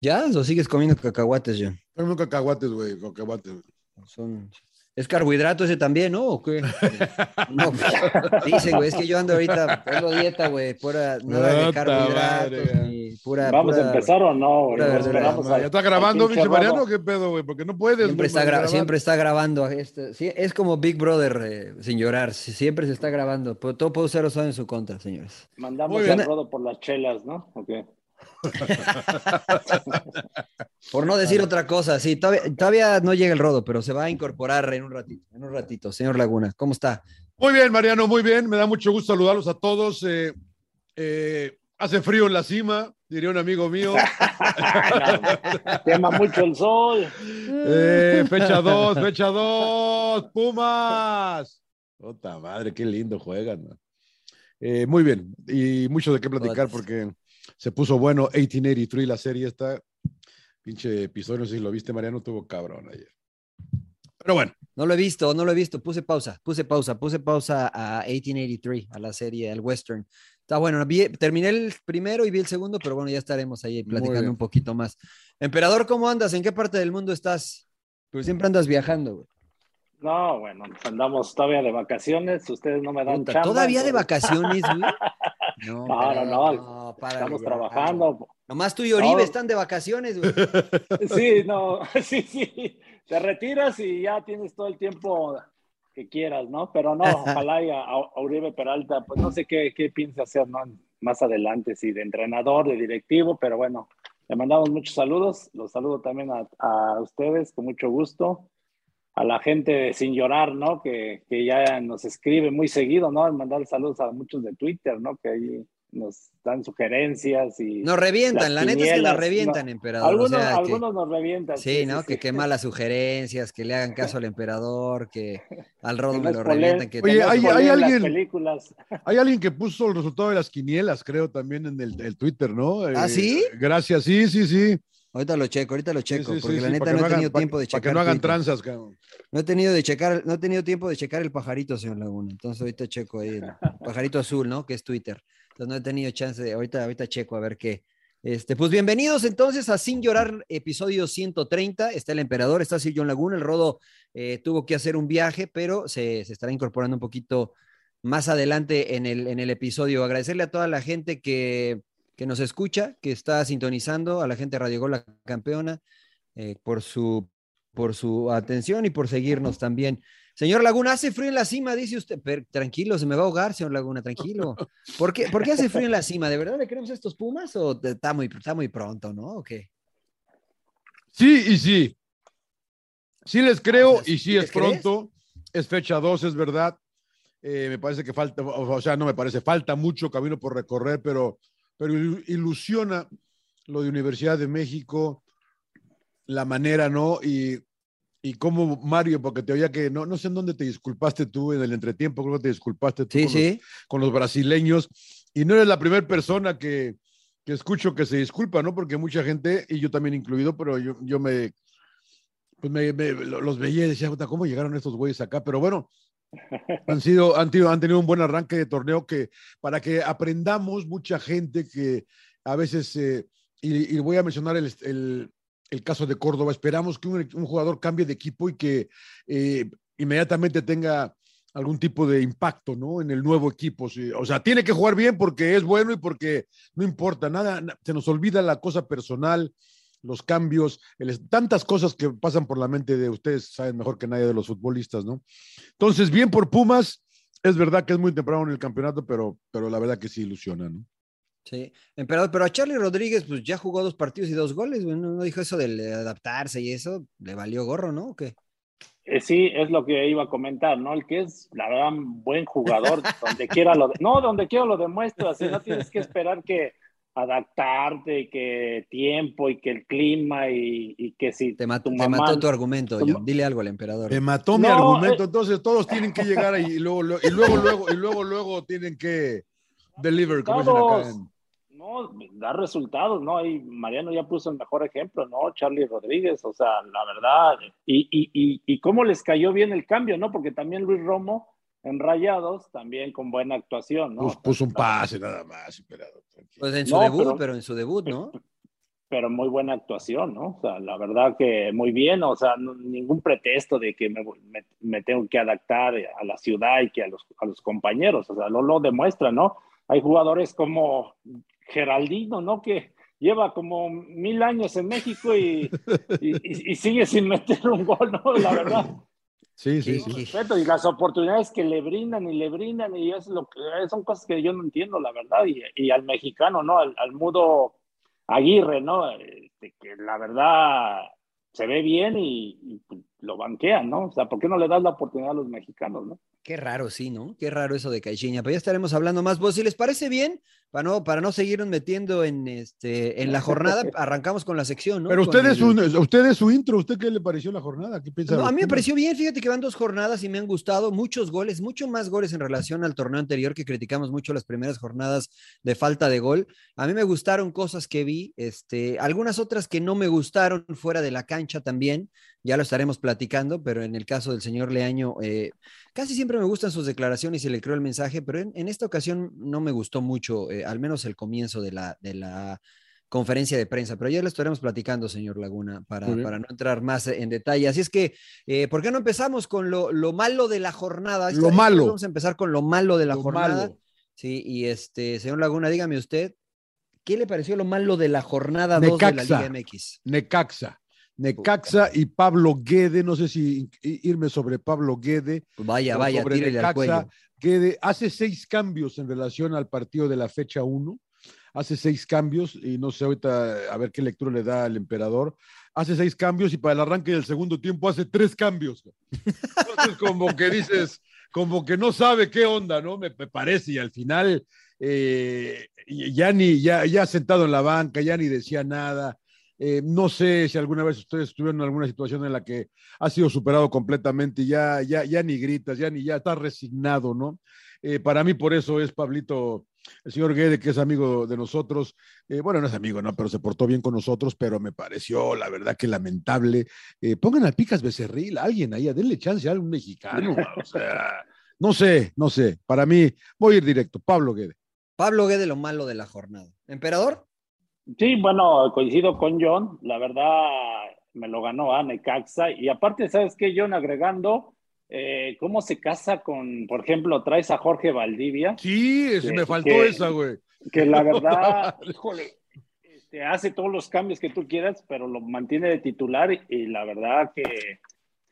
¿Ya? ¿O sigues comiendo cacahuates, John? Tengo cacahuates, güey, cacahuates. Son... ¿Es carbohidrato ese también, no? ¿O qué? No, dicen, güey, es que yo ando ahorita, tengo dieta, güey, pura, nada de carbohidratos, ni pura. ¿Vamos pura- a empezar o no? pura esperamos ¿Ya está grabando, pinche Mariano? robo. ¿Qué pedo, güey? Porque no puedes. Siempre está, gra- grabar. siempre está grabando. Este, sí, es como Big Brother, eh, sin llorar. sí, Siempre se está grabando. Pero todo puede ser usado en su contra, señores. Mandamos al rodo por las chelas, ¿no? Ok. Por no decir otra cosa, sí, todavía, todavía no llega el rodo, pero se va a incorporar en un ratito, en un ratito. Señor Laguna, ¿cómo está? Muy bien, Mariano, muy bien. Me da mucho gusto saludarlos a todos. Eh, eh, hace frío en la cima, diría un amigo mío. Quema mucho el sol. Eh, fecha 2, fecha 2, Pumas. Puta madre, qué lindo juegan. Eh, muy bien, y mucho de qué platicar porque se puso bueno 1883 la serie esta. Pinche episodio, no sé si lo viste, Mariano, tuvo cabrón ayer. Pero bueno, No lo he visto, no lo he visto. Puse pausa, puse pausa, puse pausa a 1883, a la serie, al western. Está bueno, vi- terminé el primero y vi el segundo, pero bueno, ya estaremos ahí platicando un poquito más. Emperador, ¿cómo andas? ¿En qué parte del mundo estás? Pues siempre andas viajando, güey. No, bueno, andamos todavía de vacaciones. Ustedes no me dan Puta, chamba. ¿Todavía de vacaciones, güey? No, No, no, no. no, para Estamos trabajando. Nomás tú y Oribe No. están de vacaciones, güey. Sí, no, sí, sí. Te retiras y ya tienes todo el tiempo que quieras, ¿no? Pero no, ojalá y a, a Uribe Peralta, pues no sé qué, qué piensa hacer, ¿no? Más adelante, si de entrenador, de directivo, pero bueno, le mandamos muchos saludos. Los saludo también a, a ustedes, con mucho gusto. A la gente de Sin Llorar, ¿no? Que, que ya nos escribe muy seguido, ¿no? Mandar saludos a muchos de Twitter, ¿no? Que ahí nos dan sugerencias y... Nos revientan, la neta es que nos revientan, no. emperador. o Algunos, que- algunos nos revientan. Sí, ¿no? Que qué malas sugerencias, que le hagan caso al emperador, que al me no lo revientan. Que Oye, hay- hay las alguien- películas. hay alguien que puso el resultado de las quinielas, creo, también en el, el Twitter, ¿no? ¿Ah, Eh, sí? Gracias, sí, sí, sí. Ahorita lo checo, ahorita lo checo, sí, porque sí, la neta para no he hagan- tenido para- tiempo de Para checar. que no hagan tranzas, cabrón. No he tenido de checar, no he tenido tiempo de checar el pajarito, señor Laguna. Entonces ahorita checo ahí el pajarito azul, ¿no? Que es Twitter. Entonces no he tenido chance de, ahorita, ahorita checo a ver qué. Este, pues bienvenidos entonces a Sin Llorar, episodio 130. Está el emperador, está Sir John Laguna. El Rodo eh, tuvo que hacer un viaje, pero se, se estará incorporando un poquito más adelante en el, en el episodio. Agradecerle a toda la gente que, que nos escucha, que está sintonizando, a la gente de Radio Gol, la campeona, eh, por, su, por su atención y por seguirnos también. Señor Laguna, hace frío en la cima, dice usted. Pero, tranquilo, se me va a ahogar, señor Laguna, tranquilo. ¿Por qué, ¿Por qué hace frío en la cima? ¿De verdad le queremos a estos Pumas o está muy, está muy pronto, no? ¿O qué? Sí y sí. Sí les creo O sea, y ¿sí es crees? pronto. Es fecha 2, es verdad. Eh, me parece que falta, o sea, no me parece, falta mucho camino por recorrer, pero, pero il- ilusiona lo de Universidad de México, la manera, ¿no? Y, y cómo Mario, porque te oía que no, no sé en dónde te disculpaste tú en el entretiempo, creo que te disculpaste tú Sí, con, sí. Los, con los brasileños, y no eres la primera persona que, que escucho que se disculpa, ¿no? Porque mucha gente, y yo también incluido, pero yo, yo me, pues me, me- lo- los veía y decía, "Puta, ¿cómo llegaron estos güeyes acá? Pero bueno, han, sido, han, tenido, han tenido un buen arranque de torneo que para que aprendamos mucha gente que a veces, eh, y, y voy a mencionar el, el- caso de Córdoba, esperamos que un, jugador cambie de equipo y que eh, inmediatamente tenga algún tipo de impacto, ¿no? En el nuevo equipo. O sea, tiene que jugar bien porque es bueno y porque no importa nada, na- se nos olvida la cosa personal, los cambios, el- tantas cosas que pasan por la mente de ustedes, saben mejor que nadie de los futbolistas, ¿no? Entonces, bien por Pumas, es verdad que es muy temprano en el campeonato, pero, pero la verdad que sí ilusiona, ¿no? Sí, emperador, pero a Charlie Rodríguez, pues ya jugó dos partidos y dos goles, güey. No, no dijo eso de adaptarse y eso, le valió gorro, ¿no? ¿O qué? Eh, sí, es lo que iba a comentar, ¿no? El que es, la verdad, un buen jugador, donde quiera lo... No, donde quiera lo demuestras, y no tienes que esperar que adaptarte, y que tiempo, y que el clima, y, y que si Te, mat- tu te mamá... mató tu argumento, tu John. ma- Dile algo al emperador. Me mató mi No, argumento, eh. entonces todos tienen que llegar ahí y luego, luego- y luego, luego, y luego, luego tienen que deliver, como dicen acá en- No, da resultados, ¿no? Y Mariano ya puso el mejor ejemplo, ¿no? Charlie Rodríguez, o sea, la verdad. Y, y, y, y cómo les cayó bien el cambio, ¿no? Porque también Luis Romo en Rayados, también con buena actuación, ¿no? Puso, puso un pase nada más, tranquilo. Pues en su No, debut, pero- pero... en su debut, ¿no? pero muy buena actuación, ¿no? O sea, la verdad que muy bien, o sea, ningún pretexto de que me, me, tengo que adaptar a la ciudad y que a los, a los compañeros, o sea, lo, lo demuestra, ¿no? Hay jugadores como Geraldino, ¿no? Que lleva como mil años en México y, y, y sigue sin meter un gol, ¿no? La verdad. Sí, sí, sí. y las oportunidades que le brindan y le brindan, y es lo que son cosas que yo no entiendo, la verdad. Y, y al mexicano, ¿no? Al, al, mudo Aguirre, ¿no? Este, que la verdad se ve bien y, y, lo banquean, ¿no? O sea, ¿por qué no le das la oportunidad a los mexicanos, no? Qué raro, sí, ¿no? Qué raro eso de Caixinha. Pero ya estaremos hablando más. Vos, si les parece bien, para no, para no seguirnos metiendo en, este, en la jornada, arrancamos con la sección, ¿no? Pero usted es, un, usted es su intro, ¿usted qué le pareció la jornada? ¿Qué piensa? No, a mí me pareció bien, fíjate que van dos jornadas y me han gustado muchos goles, mucho más goles en relación al torneo anterior que criticamos mucho las primeras jornadas de falta de gol. A mí me gustaron cosas que vi, este, algunas otras que no me gustaron fuera de la cancha también ya lo estaremos platicando, pero en el caso del señor Leaño, eh, casi siempre me gustan sus declaraciones y le creo el mensaje, pero en, en esta ocasión no me gustó mucho, eh, al menos el comienzo de la, de la conferencia de prensa, pero ya lo estaremos platicando, señor Laguna, para, para no entrar más en detalle. Así es que, eh, ¿por qué no empezamos con lo, lo malo de la jornada? Lo malo. Vamos a empezar con lo malo de la lo jornada. Malo. Sí, y este, señor Laguna, dígame usted, ¿qué le pareció lo malo de la jornada 2 de la Liga MX? Necaxa. Necaxa y Pablo Guede, no sé si irme sobre Pablo Guede. Vaya, vaya, sobre Necaxa, al cuello. Guede hace seis cambios en relación al partido de la fecha 1. Hace seis cambios y no sé ahorita a ver qué lectura le da al emperador. Hace seis cambios y para el arranque del segundo tiempo hace tres cambios. Entonces, como que dices, como que no sabe qué onda, ¿no? Me, me parece. Y al final, eh, ya ni, ya, ya sentado en la banca, ya ni decía nada eh, no sé si alguna vez ustedes estuvieron en alguna situación en la que ha sido superado completamente y ya, ya, ya ni gritas, ya ni ya está resignado, ¿no? Eh, para mí por eso es Pablito, el señor Guede, que es amigo de nosotros. Eh, bueno, no es amigo, ¿no? Pero se portó bien con nosotros, pero me pareció, la verdad, que lamentable. Pongan al Picas Becerril, alguien ahí, denle chance a algún mexicano. o sea, no sé, no sé. Para mí, voy a ir directo. Pablo Guede. Pablo Guede, lo malo de la jornada. ¿Emperador? Sí, bueno, coincido con John. La verdad, me lo ganó a Necaxa. Y aparte, ¿sabes qué, John? Agregando, eh, ¿cómo se casa con, por ejemplo, traes a Jorge Valdivia? Sí, eso me faltó que, esa, güey. Que la verdad, híjole, este, hace todos los cambios que tú quieras, pero lo mantiene de titular y, y la verdad que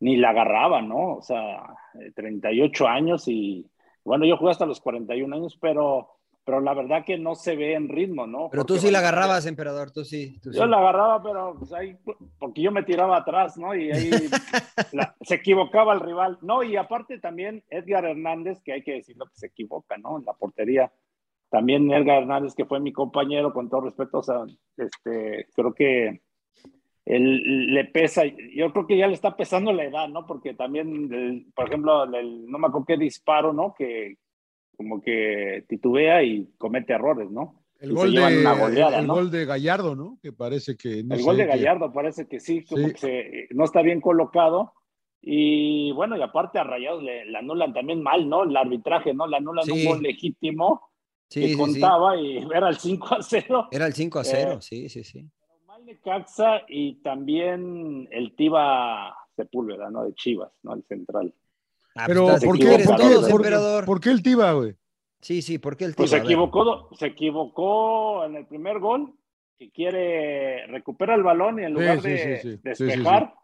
ni la agarraba, ¿no? O sea, 38 años y, bueno, yo jugué hasta los 41 años, pero pero la verdad que no se ve en ritmo, ¿no? Pero porque, tú sí la agarrabas, emperador, tú sí. Tú yo sí. la agarraba, pero pues ahí, porque yo me tiraba atrás, ¿no? Y ahí la, se equivocaba el rival. No, y aparte también Edgar Hernández, que hay que decirlo que se equivoca, ¿no? En la portería. También Edgar Hernández, que fue mi compañero, con todo respeto, o sea, este, creo que él le pesa, yo creo que ya le está pesando la edad, ¿no? Porque también, el, por ejemplo, el, no me acuerdo qué disparo, ¿no? Que, como que titubea y comete errores, ¿no? El, gol de, goleada, el ¿no? gol de, Gallardo, ¿no? Que parece que no El gol de Gallardo parece que sí, como sí. que se, no está bien colocado. Y bueno, y aparte a Rayados le, le, anulan también mal, ¿no? El arbitraje, ¿no? Le anulan sí. un gol legítimo sí, que contaba y era el 5 a 0. Era el 5 a 0, eh, sí, sí, sí. Pero mal de Caxa y también el Tiba Sepúlveda, ¿no? De Chivas, ¿no? El central. Ah, Pero, pues, ¿por, qué, ¿por, todos, ¿por, ¿por, qué, el Tiba, güey? Sí, sí, ¿por qué el Tiba? Pues se equivocó, se equivocó en el primer gol, que quiere recuperar el balón y en lugar sí, de sí, sí, despejar,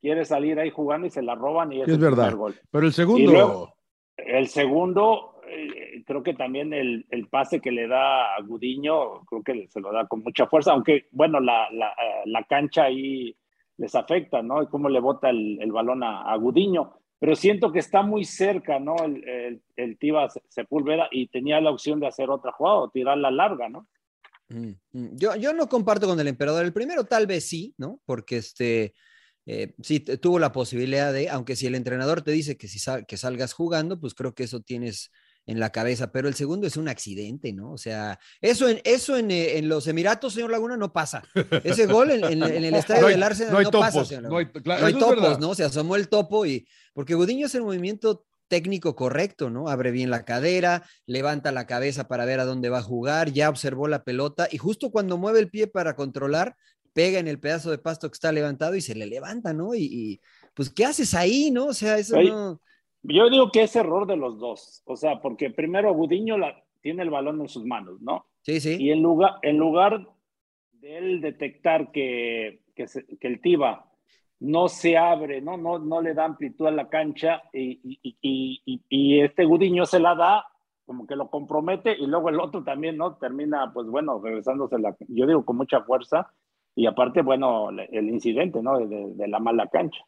quiere salir ahí jugando y se la roban y es, es el verdad. primer gol. Pero el segundo. Luego, el segundo, eh, creo que también el, el, pase que le da a Gudiño, creo que se lo da con mucha fuerza, aunque, bueno, la, la, la cancha ahí les afecta, ¿no? Y cómo le bota el, el balón a, a Gudiño pero siento que está muy cerca, ¿no? El, el, el Tiba Sepúlveda y tenía la opción de hacer otra jugada o tirarla larga, ¿no? Mm, yo, yo no comparto con el emperador. El primero tal vez sí, ¿no? Porque este, eh, sí tuvo la posibilidad de, aunque si el entrenador te dice que, si que salgas jugando, pues creo que eso tienes en la cabeza, pero el segundo es un accidente, ¿no? O sea, eso en, eso en, eh, en los Emiratos, señor Laguna, no pasa. Ese gol en, en, en el estadio no hay, del Arsenal no, hay no topos, pasa, señor No hay, claro, no hay topos, ¿no? Se asomó el topo y, porque Gudiño hace el movimiento técnico correcto, ¿no? Abre bien la cadera, levanta la cabeza para ver a dónde va a jugar, ya observó la pelota y justo cuando mueve el pie para controlar, pega en el pedazo de pasto que está levantado y se le levanta, ¿no? Y, pues, ¿qué haces ahí, no? O sea, eso no... Yo digo que es error de los dos, o sea, porque primero Gudiño la, tiene el balón en sus manos, ¿no? Sí, sí. Y en lugar, en lugar de él detectar que, que, que el Tiba no se abre, ¿no? No, no le da amplitud a la cancha y, y, y, este Gudiño se la da, como que lo compromete y luego el otro también, ¿no? Termina, pues bueno, regresándose, la, yo digo, con mucha fuerza y aparte, bueno, el incidente, ¿no? de la mala cancha.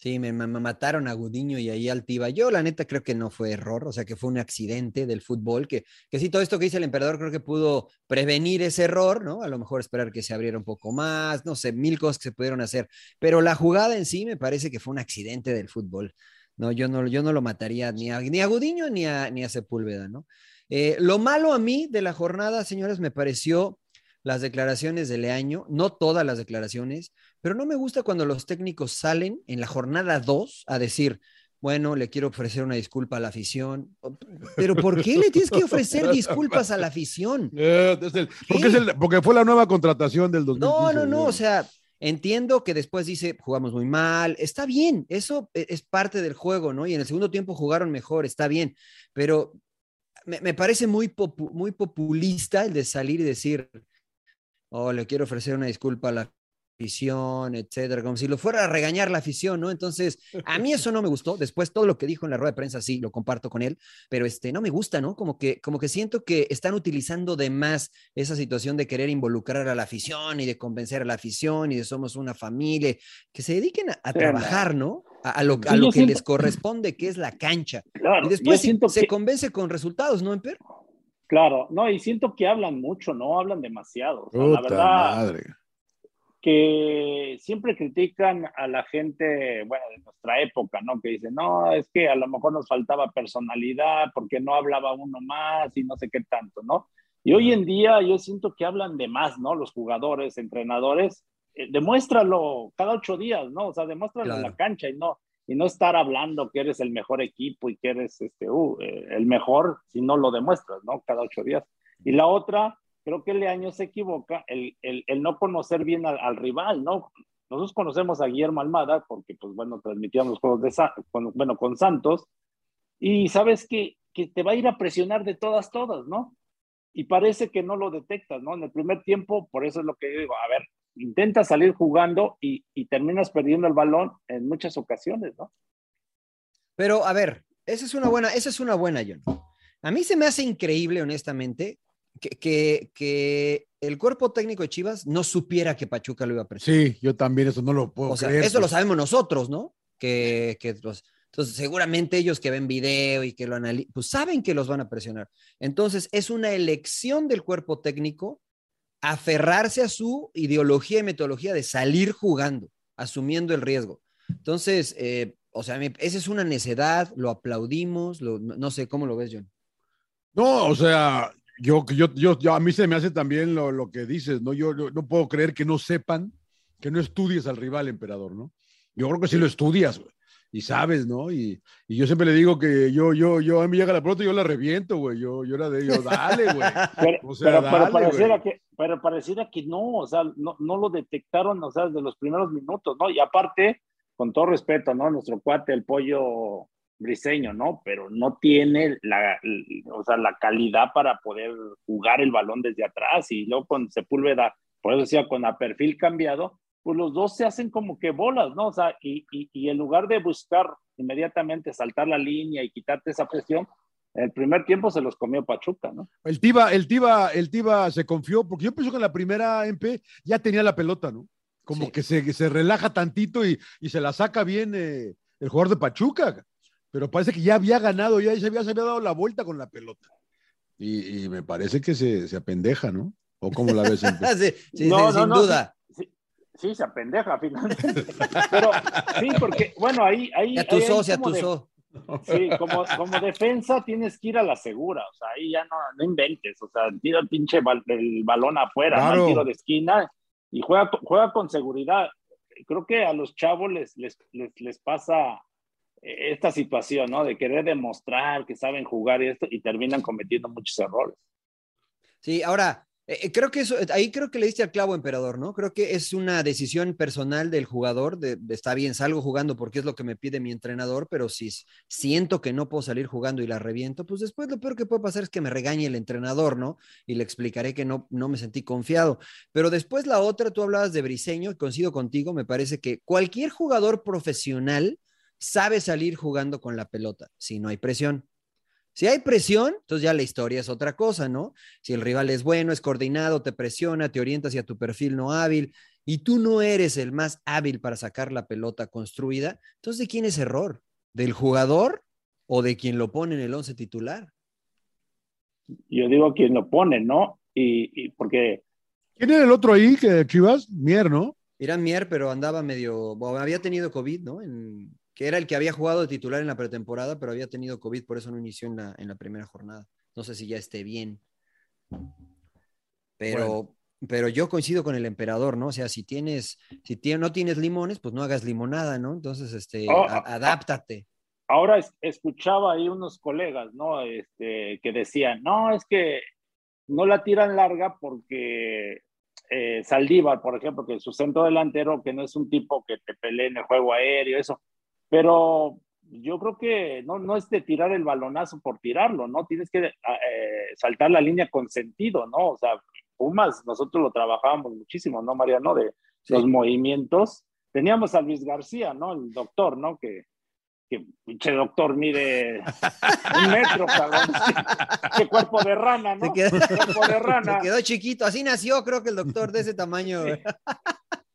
Sí, me, mataron a Gudiño y ahí Altiva. Yo, la neta, creo que no fue error, o sea, que fue un accidente del fútbol, que, que sí, todo esto que dice el emperador creo que pudo prevenir ese error, ¿no? A lo mejor esperar que se abriera un poco más, no sé, mil cosas que se pudieron hacer, pero la jugada en sí me parece que fue un accidente del fútbol. No, yo no, yo no lo mataría ni a, ni a Gudiño ni a, ni a Sepúlveda, ¿no? Eh, lo malo a mí de la jornada, señores, me pareció las declaraciones de Leaño, no todas las declaraciones, pero no me gusta cuando los técnicos salen en la jornada 2 a decir, bueno, le quiero ofrecer una disculpa a la afición. Pero ¿por qué le tienes que ofrecer disculpas a la afición? Eh, porque, fue la nueva contratación del 2015. No, no, no, o sea, entiendo que después dice, jugamos muy mal, está bien, eso e, es parte del juego, ¿no? Y en el segundo tiempo jugaron mejor, está bien, pero me, parece muy, muy populista el de salir y decir, oh, le quiero ofrecer una disculpa a la afición, etcétera, como si lo fuera a regañar la afición, ¿no? Entonces, a mí eso no me gustó. Después, todo lo que dijo en la rueda de prensa, sí, lo comparto con él, pero este, no me gusta, ¿no? Como que, como que siento que están utilizando de más esa situación de querer involucrar a la afición y de convencer a la afición y de somos una familia, que se dediquen a, trabajar, ¿no? A, lo, a lo que les corresponde, que es la cancha. y después se convence con resultados, ¿no, Emper? Claro, no, y siento que hablan mucho, ¿no? Hablan demasiado. la verdad, que siempre critican a la gente, bueno, de nuestra época, ¿no? Que dicen, no, es que a lo mejor nos faltaba personalidad porque no hablaba uno más y no sé qué tanto, ¿no? Y hoy en día yo siento que hablan de más, ¿no? Los jugadores, entrenadores, eh, demuéstralo cada ocho días, ¿no? O sea, demuéstralo en la cancha y no, y no estar hablando que eres el mejor equipo y que eres este, uh, eh, el mejor si no lo demuestras, ¿no? Cada ocho días. Y la otra, creo que Leaño se equivoca, el, el, el no conocer bien al, rival, ¿no? Nosotros conocemos a Guillermo Almada porque, pues bueno, transmitíamos juegos de con, bueno, con Santos y sabes que, que te va a ir a presionar de todas, todas, ¿no? Y parece que no lo detectas, ¿no? En el primer tiempo, por eso es lo que yo digo, a ver, intenta salir jugando y, terminas perdiendo el balón en muchas ocasiones, ¿no? Pero a ver, esa es una buena, esa es una buena, John. A mí se me hace increíble, honestamente, que, que, el cuerpo técnico de Chivas no supiera que Pachuca lo iba a presentar. Sí, yo también eso no lo puedo o sea, Eso lo pues. sabemos nosotros, ¿no? Que, que entonces, seguramente ellos que ven video y que lo analizan, pues saben que los van a presionar. Entonces, es una elección del cuerpo técnico aferrarse a su ideología y metodología de salir jugando, asumiendo el riesgo. Entonces, eh, o sea, esa es una necedad, lo aplaudimos, no, sé cómo lo ves, John. No, o sea, yo, yo, yo, a mí se me hace también lo, que dices, ¿no? Yo, yo, no puedo creer que no sepan, que no estudies al rival, emperador, ¿no? Yo creo que sí lo estudias, güey y sabes, ¿no? Y, y, yo siempre le digo que yo, yo, yo, a mí llega la pelota y yo la reviento, güey. Yo, yo era de ellos, dale, güey. Pero, o sea, pero, pareciera que, pero pareciera que no, o sea, no, no lo detectaron, o sea, desde los primeros minutos, ¿no? Y aparte, con todo respeto, ¿no? Nuestro cuate, el pollo briseño, ¿no? Pero no tiene la, o sea, la calidad para poder jugar el balón desde atrás y luego con Sepúlveda, por eso decía, con a perfil cambiado, pues los dos se hacen como que bolas, ¿no? O sea, y, y, en lugar de buscar inmediatamente saltar la línea y quitarte esa presión, el primer tiempo se los comió Pachuca, ¿no? El Tiba, el Tiba, el Tiba se confió, porque yo pienso que en la primera MP ya tenía la pelota, ¿no? Como que se, se, relaja tantito y, y, se la saca bien eh, el jugador de Pachuca. Pero parece que ya había ganado, ya se había, se había dado la vuelta con la pelota. Y, y me parece que se, se apendeja, ¿no? ¿O cómo la ves? sí, sí, no, sin duda sí, se apendeja finalmente. Pero sí, porque, bueno, ahí. ahí ya se atusó. Sí, como, como defensa tienes que ir a la segura, o sea, ahí ya no, no inventes, o sea, tira el pinche el balón afuera, ¿no? tiro de esquina y juega, juega con seguridad. Creo que a los chavos les, les, les, les pasa esta situación, ¿no? De querer demostrar que saben jugar y esto y terminan cometiendo muchos errores. Sí, ahora, eh, eh, creo que eso, ahí creo que le diste al clavo, emperador, ¿no? Creo que es una decisión personal del jugador, está bien, salgo jugando porque es lo que me pide mi entrenador, pero si siento que no puedo salir jugando y la reviento, pues después lo peor que puede pasar es que me regañe el entrenador, ¿no? Y le explicaré que no, no me sentí confiado. Pero después la otra, tú hablabas de Briseño, coincido contigo, me parece que cualquier jugador profesional sabe salir jugando con la pelota, si no hay presión. Si hay presión, entonces ya la historia es otra cosa, ¿no? Si el rival es bueno, es coordinado, te presiona, te orienta hacia tu perfil no hábil y tú no eres el más hábil para sacar la pelota construida, entonces ¿de quién es error? ¿Del jugador o de quien lo pone en el once titular? Yo digo quien lo pone, ¿no? Y, porque... ¿Quién era el otro ahí que Chivas? Mier, ¿no? Era Mier, pero andaba medio, había tenido COVID, ¿no? En, que era el que había jugado de titular en la pretemporada, pero había tenido COVID, por eso no inició en la, en la primera jornada. No sé si ya esté bien. Pero, pero yo coincido con el emperador, ¿no? O sea, si tienes, si no tienes limones, pues no hagas limonada, ¿no? Entonces, este, oh, adáptate. Ahora escuchaba ahí unos colegas, ¿no? Este, que decían, no, es que no la tiran larga porque eh, Saldívar, por ejemplo, que su centro delantero, que no es un tipo que te pelee en el juego aéreo, eso, pero yo creo que no, no es de tirar el balonazo por tirarlo, ¿no? Tienes que ah, eh, saltar la línea con sentido, ¿no? O sea, Pumas, nosotros lo trabajábamos muchísimo, ¿no, Mariano? De los movimientos. Teníamos a Luis García, ¿no? El doctor, ¿no? Que, que pinche doctor mide un metro, cabrón. Qué cuerpo de rana, ¿no? quedó, cuerpo de rana. Se quedó chiquito, así nació, creo que el doctor de ese tamaño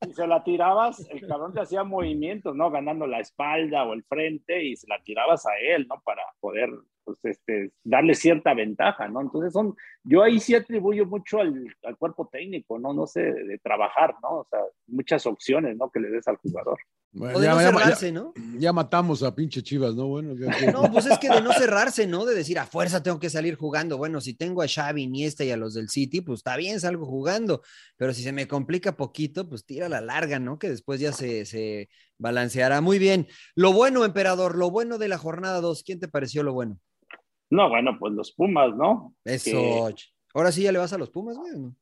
si se la tirabas, el cabrón te hacía movimientos, ¿no? Ganando la espalda o el frente y se la tirabas a él, ¿no? Para poder, pues, este, darle cierta ventaja, ¿no? Entonces son, yo ahí sí atribuyo mucho al, al cuerpo técnico, ¿no? No sé, de trabajar, ¿no? O sea, muchas opciones, ¿no? Que le des al jugador ya, cerrarse, ¿no? Ya matamos a pinche Chivas, ¿no? Bueno, no, pues es que de no cerrarse, ¿no? De decir, a fuerza tengo que salir jugando. Bueno, si tengo a Xavi, Iniesta y a los del City, pues está bien, salgo jugando. Pero si se me complica poquito, pues tira la larga, ¿no? Que después ya se, se balanceará. Muy bien. Lo bueno, emperador, lo bueno de la jornada 2, ¿quién te pareció lo bueno? No, bueno, pues los Pumas, ¿no? Eso. Ahora sí ya le vas a los Pumas, güey, ¿no?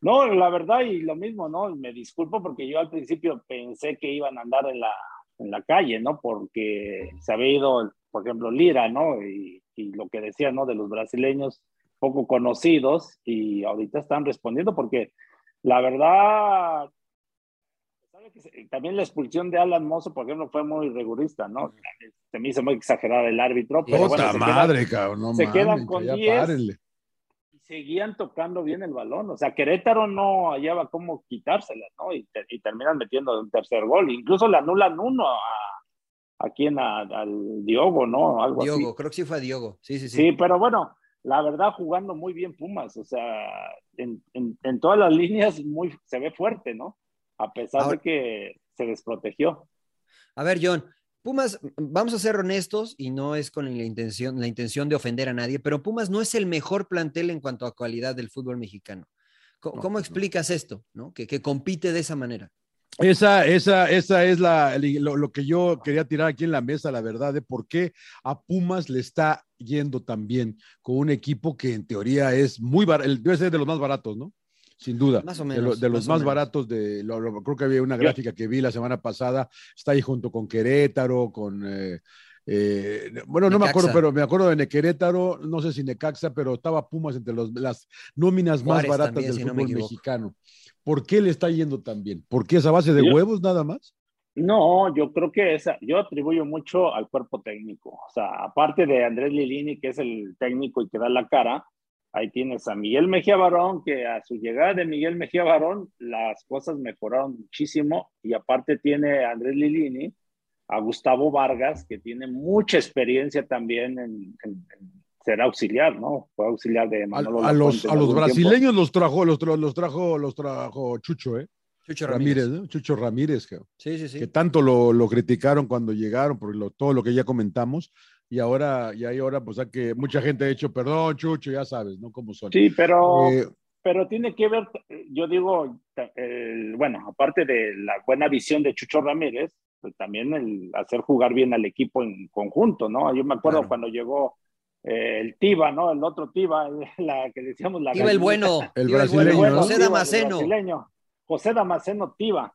No, la verdad, y lo mismo, ¿no? Me disculpo porque yo al principio pensé que iban a andar en la, en la calle, ¿no? Porque se había ido, por ejemplo, Lira, ¿no? Y, lo que decía, ¿no? De los brasileños poco conocidos y ahorita están respondiendo porque la verdad, también la expulsión de Alan Mozo, por ejemplo, fue muy rigurista, ¿no? Se me hizo muy exagerada el árbitro. Pero bueno, madre, cabrón, no se quedan con 10 seguían tocando bien el balón. O sea, Querétaro no hallaba cómo quitársela, ¿no? Y, terminan metiendo un tercer gol. Incluso le anulan uno a, a quien, al Diogo, ¿no? Algo Diogo, creo que sí fue a Diogo. Sí, sí, sí. Sí, pero bueno, la verdad, jugando muy bien Pumas. O sea, en, en, todas las líneas muy, se ve fuerte, ¿no? A pesar de que se desprotegió. A ver, John, Pumas, vamos a ser honestos y no es con la intención, la intención de ofender a nadie, pero Pumas no es el mejor plantel en cuanto a calidad del fútbol mexicano. ¿Cómo, explicas esto? ¿no? Que, compite de esa manera. Esa, esa, esa es la, lo, que yo quería tirar aquí en la mesa, la verdad, de por qué a Pumas le está yendo tan bien con un equipo que en teoría es muy barato, debe ser de los más baratos, ¿no? Sin duda. Más o menos. De, los más, baratos, de, creo que había una gráfica que vi la semana pasada, está ahí junto con Querétaro, con... Eh, eh, bueno, no me acuerdo, pero me acuerdo de Querétaro, no sé si Necaxa, pero estaba Pumas entre los, las nóminas más baratas del fútbol mexicano. ¿Por qué le está yendo tan bien? ¿Por qué esa base de huevos nada más? No, yo creo que esa, yo atribuyo mucho al cuerpo técnico. O sea, aparte de Andrés Lilini, que es el técnico y que da la cara, Ahí tienes a Miguel Mejía Barón, que a su llegada de Miguel Mejía Barón las cosas mejoraron muchísimo y aparte tiene a Andrés Lilini, a Gustavo Vargas, que tiene mucha experiencia también en, ser auxiliar, ¿no? Fue auxiliar de Manolo A, los, a los brasileños los trajo, los, los, trajo, los trajo Chucho, ¿eh? Chucho Ramírez, Chucho Ramírez, que, sí, sí, sí. que tanto lo, lo, criticaron cuando llegaron por lo, todo lo que ya comentamos, y ahora, y ahí ahora, pues, que mucha gente ha hecho, perdón, Chucho, ya sabes, ¿no? Cómo son. Sí, pero, eh, pero tiene que ver, yo digo, bueno, aparte de la buena visión de Chucho Ramírez, pues también el hacer jugar bien al equipo en conjunto, ¿no? Yo me acuerdo cuando llegó eh, el Tiba, ¿no? El otro Tiba, la que decíamos la. Tiba el bueno, el brasileño, José Damasceno. José Damasceno Tiba.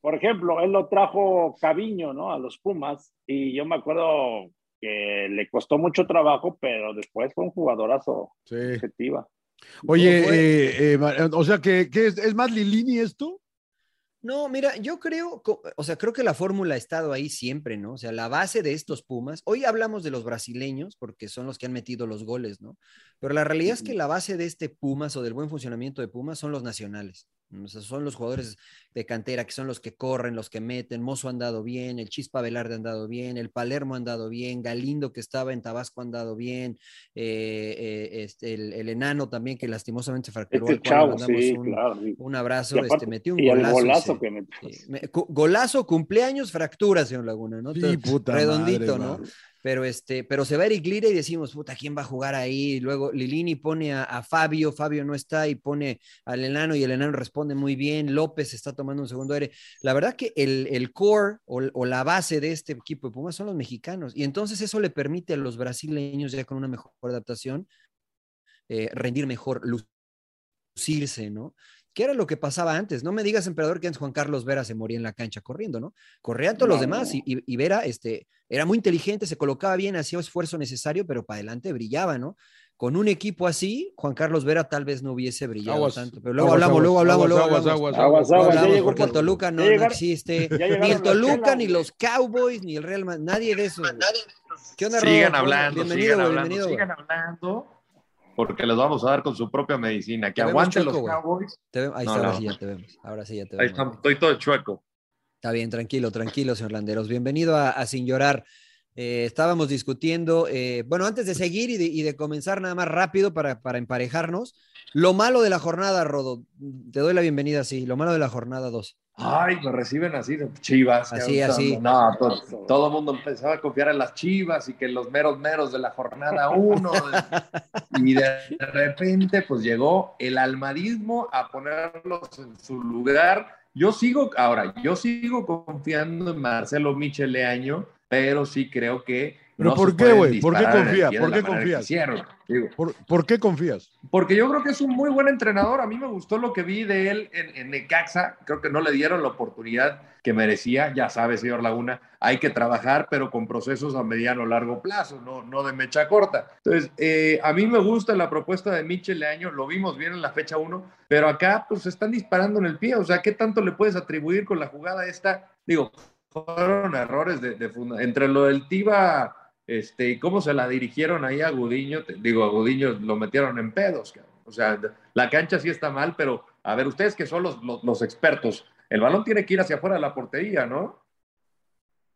Por ejemplo, él lo trajo Caviño, ¿no? A los Pumas, y yo me acuerdo que le costó mucho trabajo, pero después fue un jugadorazo. Sí. Tiba. Oye, eh, eh, o sea, que, es, es, más Lilini esto? No, mira, yo creo, o sea, creo que la fórmula ha estado ahí siempre, ¿no? O sea, la base de estos Pumas, hoy hablamos de los brasileños porque son los que han metido los goles, ¿no? Pero la realidad es que la base de este Pumas o del buen funcionamiento de Pumas son los nacionales. O sea, son los jugadores de cantera que son los que corren, los que meten. Mozo ha andado bien, el Chispa Velarde ha andado bien, el Palermo ha andado bien, Galindo que estaba en Tabasco ha andado bien, eh, eh, este, el, enano también que lastimosamente se fracturó. Este un, un, abrazo, este, metió un golazo. golazo, cumpleaños, fractura, señor Laguna, ¿no? Sí, puta redondito, ¿no? Pero este, pero se va Eric Lira y decimos, puta, ¿quién va a jugar ahí? Luego Lilini pone a, Fabio, Fabio no está y pone al enano y el enano responde muy bien, López está tomando un segundo aire. La verdad que el, el core o, la base de este equipo de Pumas son los mexicanos y entonces eso le permite a los brasileños ya con una mejor adaptación eh, rendir mejor, lucirse, ¿no? ¿Qué era lo que pasaba antes? No me digas, emperador, que antes Juan Carlos Vera se moría en la cancha corriendo, ¿no? Corrían todos los demás y, Vera este, era muy inteligente, se colocaba bien, hacía esfuerzo necesario, pero para adelante brillaba, ¿no? Con un equipo así, Juan Carlos Vera tal vez no hubiese brillado tanto. Pero luego hablamos, luego hablamos, luego hablamos. Aguas, aguas, porque el Toluca no, existe. Ni el Toluca, ni los Cowboys, ni el Real Madrid, nadie de eso. ¿Qué onda, Sigan hablando, sigan hablando, sigan hablando porque les vamos a dar con su propia medicina. Que aguanten los Cowboys. ahí está, ahora sí ya te vemos. Ahora sí ya te vemos. Ahí estoy todo chueco. Está bien, tranquilo, tranquilo, señor Landeros. Bienvenido a, Sin Llorar. Eh, estábamos discutiendo, eh, bueno, antes de seguir y de, comenzar nada más rápido para, para, emparejarnos, lo malo de la jornada, Rodo. Te doy la bienvenida, sí, lo malo de la jornada 2. Ay, lo reciben así de chivas. Así, así. No, todo, el mundo empezaba a confiar en las chivas y que los meros meros de la jornada uno. y de repente, pues llegó el almadismo a ponerlos en su lugar. Yo sigo, ahora, yo sigo confiando en Marcelo Micheleaño, pero sí creo que ¿Pero por qué, güey? ¿Por qué confías? ¿Por qué confías? ¿Por, qué confías? Porque yo creo que es un muy buen entrenador. A mí me gustó lo que vi de él en, en Necaxa. Creo que no le dieron la oportunidad que merecía. Ya sabe, señor Laguna, hay que trabajar, pero con procesos a mediano o largo plazo, no, no de mecha corta. Entonces, eh, a mí me gusta la propuesta de Michel Leaño. Lo vimos bien en la fecha 1, pero acá pues están disparando en el pie. O sea, ¿qué tanto le puedes atribuir con la jugada esta? Digo, fueron errores de, de entre lo del Tiba este, y cómo se la dirigieron ahí a Gudiño, digo, a Gudiño lo metieron en pedos, o sea, la cancha sí está mal, pero a ver, ustedes que son los, los, expertos, el balón tiene que ir hacia afuera de la portería, ¿no?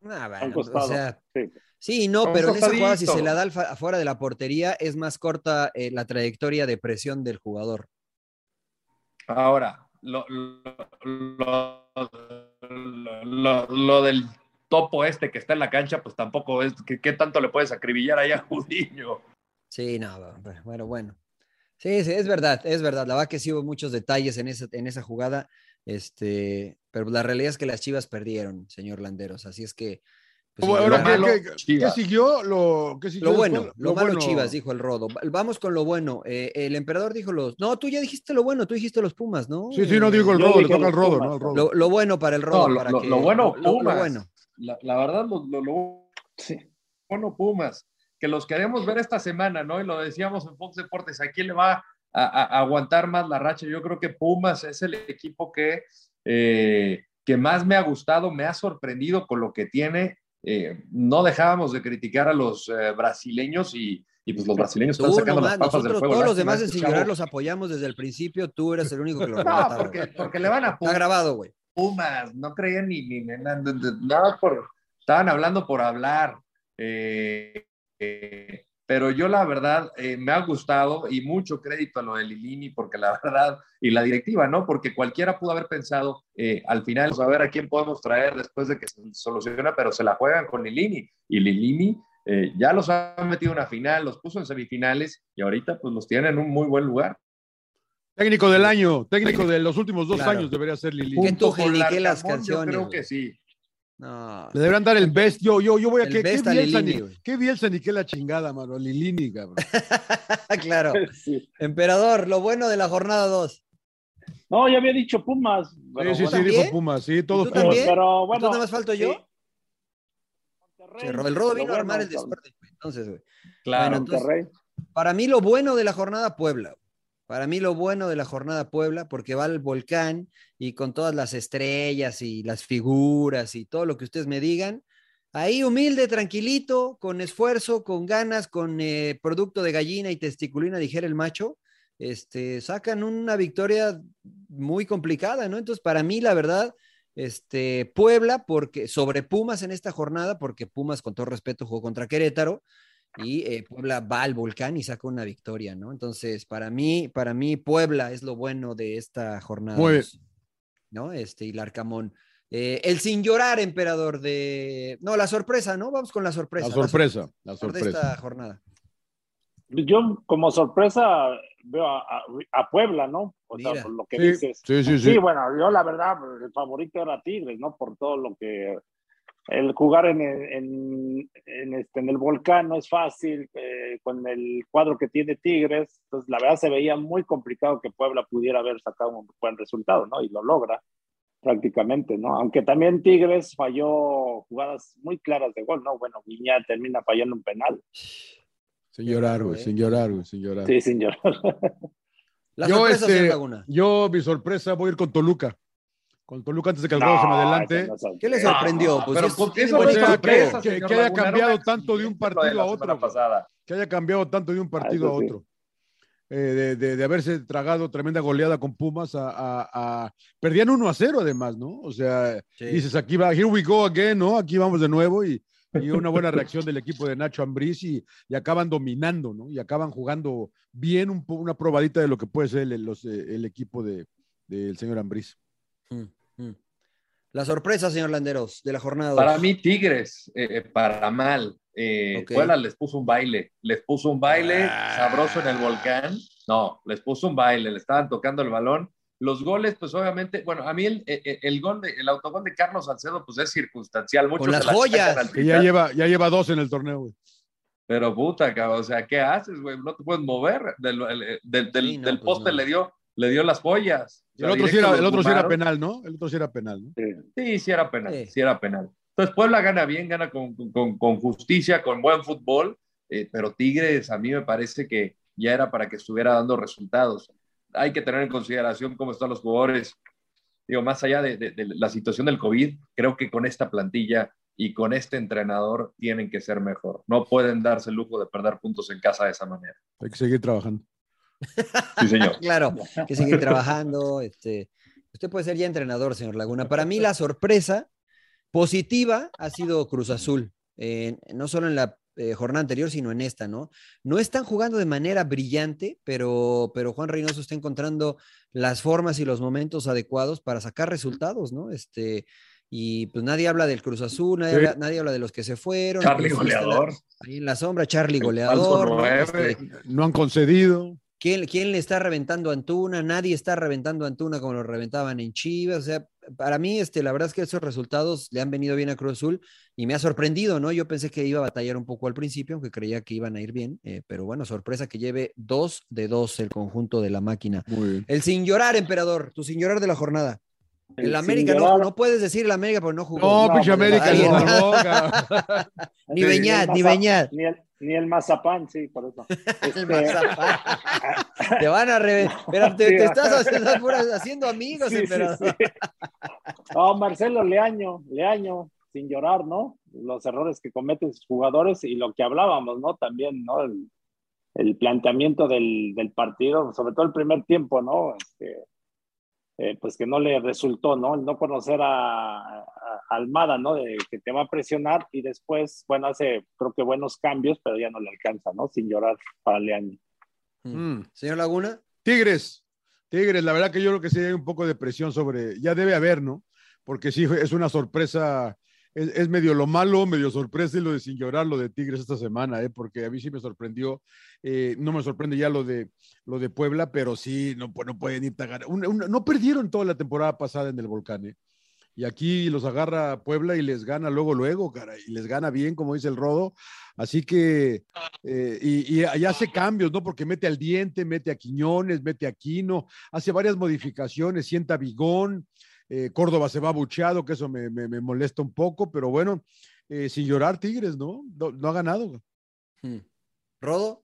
Ah, o sea, sí. no, pero en esa jugada si se la da afuera de la portería es más corta eh, la trayectoria de presión del jugador. Ahora, lo, lo del topo este que está en la cancha, pues tampoco es, ¿qué, tanto le puedes acribillar ahí a Judiño? Sí, no, bueno, bueno. Sí, sí, es verdad, es verdad. La verdad que sí hubo muchos detalles en esa, en esa jugada, este, pero la realidad es que las Chivas perdieron, señor Landeros, así es que... Pues, ¿qué, siguió? Lo, lo bueno, lo, malo Chivas, dijo el Rodo. Vamos con lo bueno. Eh, el emperador dijo los... No, tú ya dijiste lo bueno, tú dijiste los Pumas, ¿no? Sí, sí, no digo el Rodo, le toca el Rodo, ¿no? El rodo. Lo, bueno para el Rodo. para que, lo, bueno, Pumas. Lo, bueno la, verdad, lo, lo, bueno, Pumas, que los queremos ver esta semana, ¿no? Y lo decíamos en Fox Deportes, ¿a quién le va a, aguantar más la racha? Yo creo que Pumas es el equipo que, eh, que más me ha gustado, me ha sorprendido con lo que tiene. Eh, no dejábamos de criticar a los eh, brasileños y, pues los brasileños están sacando las papas del fuego. Todos los demás en Singular los apoyamos desde el principio, tú eres el único que lo No, porque, porque le van a Está grabado, güey. Pumas, no creían ni, ni, nada, por, estaban hablando por hablar. Eh, eh, pero yo la verdad eh, me ha gustado y mucho crédito a lo de Lilini porque la verdad y la directiva, ¿no? Porque cualquiera pudo haber pensado al final, pues, a ver a quién podemos traer después de que se soluciona, pero se la juegan con Lilini y Lilini ya los ha metido en una final, los puso en semifinales y ahorita pues los tiene en un muy buen lugar. Técnico del año, técnico de los últimos dos años debería ser Lili. Que tú las canciones. Yo creo que sí. No. Le deberán dar el best. Yo, yo, yo voy a El que. ¿Qué a Bielsa Lilini, ni, güey. qué Bielsa ni qué la chingada, mano? Lilini, cabrón. claro. Sí. Emperador, lo bueno de la jornada 2. No, ya había dicho Pumas. pero Sí, sí, sí, bueno. dijo. Pumas. Sí, todos Pumas. también? Pero bueno. Nada más falto yo. sí. El Rodo vino a armar el desorden. Entonces, güey. Claro. Bueno, entonces- Monterrey. Para mí lo bueno de la jornada Puebla. Para mí lo bueno de la jornada Puebla, porque va al volcán y con todas las estrellas y las figuras y todo lo que ustedes me digan. Ahí humilde, tranquilito, con esfuerzo, con ganas, con eh, producto de gallina y testiculina, dijera el macho, este, sacan una victoria muy complicada, ¿no? Entonces, para mí, la verdad, este, Puebla, porque sobre Pumas en esta jornada, porque Pumas, con todo respeto, jugó contra Querétaro, y eh, Puebla va al volcán y saca una victoria, ¿no? Entonces, para mí, para mí, Puebla es lo bueno de esta jornada. Muy bien. ¿No? Este, y Larcamón. Eh, el sin llorar, emperador, de. No, la sorpresa, ¿no? Vamos con la sorpresa. La sorpresa, la sorpresa de sorpresa. esta jornada. Yo, como sorpresa, veo a, a- a Puebla, ¿no? O sea, por lo que Sí, dices. sí, sí, Sí, sí. bueno, yo la verdad, el favorito era Tigres, ¿no? Por todo lo que. El jugar en, el- en, en este, en el volcán no es fácil, eh, con el cuadro que tiene Tigres. Entonces, la verdad se veía muy complicado que Puebla pudiera haber sacado un buen resultado, ¿no? Y lo logra prácticamente, ¿no? Aunque también Tigres falló jugadas muy claras de gol, ¿no? Bueno, Guiñá termina fallando un penal. Sin llorar, güey, sin llorar, güey, sin llorar. Sí, sin llorar. La Yo, sorpresa, este. Yo, mi sorpresa, voy a ir con Toluca. Con Toluca antes de que el Rodo se me adelante. no ¿Qué le sorprendió? No, Pues pero es- ¿por qué no sorpresa, que- que haya cambiado No tanto de un lo partido a semana otro. pasada. que haya cambiado tanto de un partido Ah, a sí. otro. Eh, de, de- de haberse tragado tremenda goleada con Pumas a, a- a- perdían 1 a 0 además, ¿no? O sea, Sí. dices aquí va, here we go again, ¿no? Aquí vamos de nuevo y, y una buena reacción del equipo de Nacho Ambriz y, y acaban dominando, ¿no? Y acaban jugando bien un una probadita de lo que puede ser el, los, eh, el equipo de, del señor Ambriz. Mm, mm. La sorpresa, señor Landeros, de la jornada. dos. Para mí, Tigres, eh, eh, para mal. Eh. Puebla les puso un baile, les puso un baile Ah. sabroso en el volcán. No, les puso un baile, le estaban tocando el balón. Los goles, pues obviamente, bueno, a mí el, el, el gol, de, el autogol de Carlos Salcedo, pues es circunstancial. Muchos Con las joyas. Que ya lleva, ya lleva dos en el torneo, güey. Pero puta, cabrón, o sea, ¿qué haces, güey? No te puedes mover. Del, el- del, del- Sí, no, del pues poste no. le, dio, le dio las joyas. O Y sea, el otro, sí era, el otro sí era penal, ¿no? El otro sí era penal, ¿no? Sí, sí era penal, Sí. sí, era penal. Entonces Puebla gana bien, gana con, con- con justicia, con buen fútbol, eh, pero Tigres a mí me parece que ya era para que estuviera dando resultados. Hay que tener en consideración cómo están los jugadores. Digo, más allá de, de- de la situación del COVID, creo que con esta plantilla y con este entrenador tienen que ser mejor. No pueden darse el lujo de perder puntos en casa de esa manera. Hay que seguir trabajando. Sí, señor. Claro, que seguir trabajando. Este, usted puede ser ya entrenador, señor Laguna. Para mí la sorpresa positiva ha sido Cruz Azul, eh, no solo en la eh, jornada anterior, sino en esta, ¿no? No están jugando de manera brillante, pero, pero Juan Reynoso está encontrando las formas y los momentos adecuados para sacar resultados, ¿no? Este, y pues nadie habla del Cruz Azul, nadie, Sí. habla, nadie habla de los que se fueron. Charlie la- goleador. Ahí en la sombra, Charlie goleador. Este, No han concedido. ¿Quién, quién le está reventando a Antuna? Nadie está reventando a Antuna como lo reventaban en Chivas. O sea, para mí, este, la verdad es que esos resultados le han venido bien a Cruz Azul y me ha sorprendido, ¿no? Yo pensé que iba a batallar un poco al principio, aunque creía que iban a ir bien, eh, pero bueno, sorpresa que lleve dos de dos el conjunto de la máquina. Muy bien. El sin llorar, emperador, tu sin llorar de la jornada. El, El América, no, no puedes decir el América porque no jugó. No, No, pinche América, no, no. Ni Beñat, ni Beñat. Ni el, ni el mazapán, sí, por eso. El Este, Mazapán. te van a reventar. Pero te, Sí, te estás haciendo, haciendo amigos, Sí, sí, emperador. sí. No, Marcelo Leaño, Leaño, sin llorar, ¿no? Los errores que cometen sus jugadores y lo que hablábamos, ¿no? También, ¿no? El, el planteamiento del, del partido, sobre todo el primer tiempo, ¿no? Este, eh, pues que no le resultó, ¿no? El no conocer a Almada, ¿no? De que te va a presionar y después, bueno, hace creo que buenos cambios, pero ya no le alcanza, ¿no? Sin llorar para Leaño. Mm. Señor Laguna. Tigres, Tigres, la verdad que yo creo que sí hay un poco de presión sobre, ya debe haber, ¿no? Porque sí, es una sorpresa, es, es medio lo malo, medio sorpresa y lo de sin llorar, lo de Tigres esta semana, ¿eh? Porque a mí sí me sorprendió, eh, no me sorprende ya lo de, lo de Puebla, pero sí, no, pu- no pueden ir tan ganar. Un- un- no perdieron toda la temporada pasada en el Volcán, ¿eh? Y aquí los agarra Puebla y les gana luego, luego, cara, y les gana bien, como dice el Rodo. Así que, eh, y, y, hace cambios, ¿no? Porque mete al diente, mete a Quiñones, mete a Quino, hace varias modificaciones, sienta Bigón, eh, Córdoba se va bucheado, que eso me, me, molesta un poco, pero bueno, eh, sin llorar Tigres, ¿no? No, ha ganado. Hmm. ¿Rodo?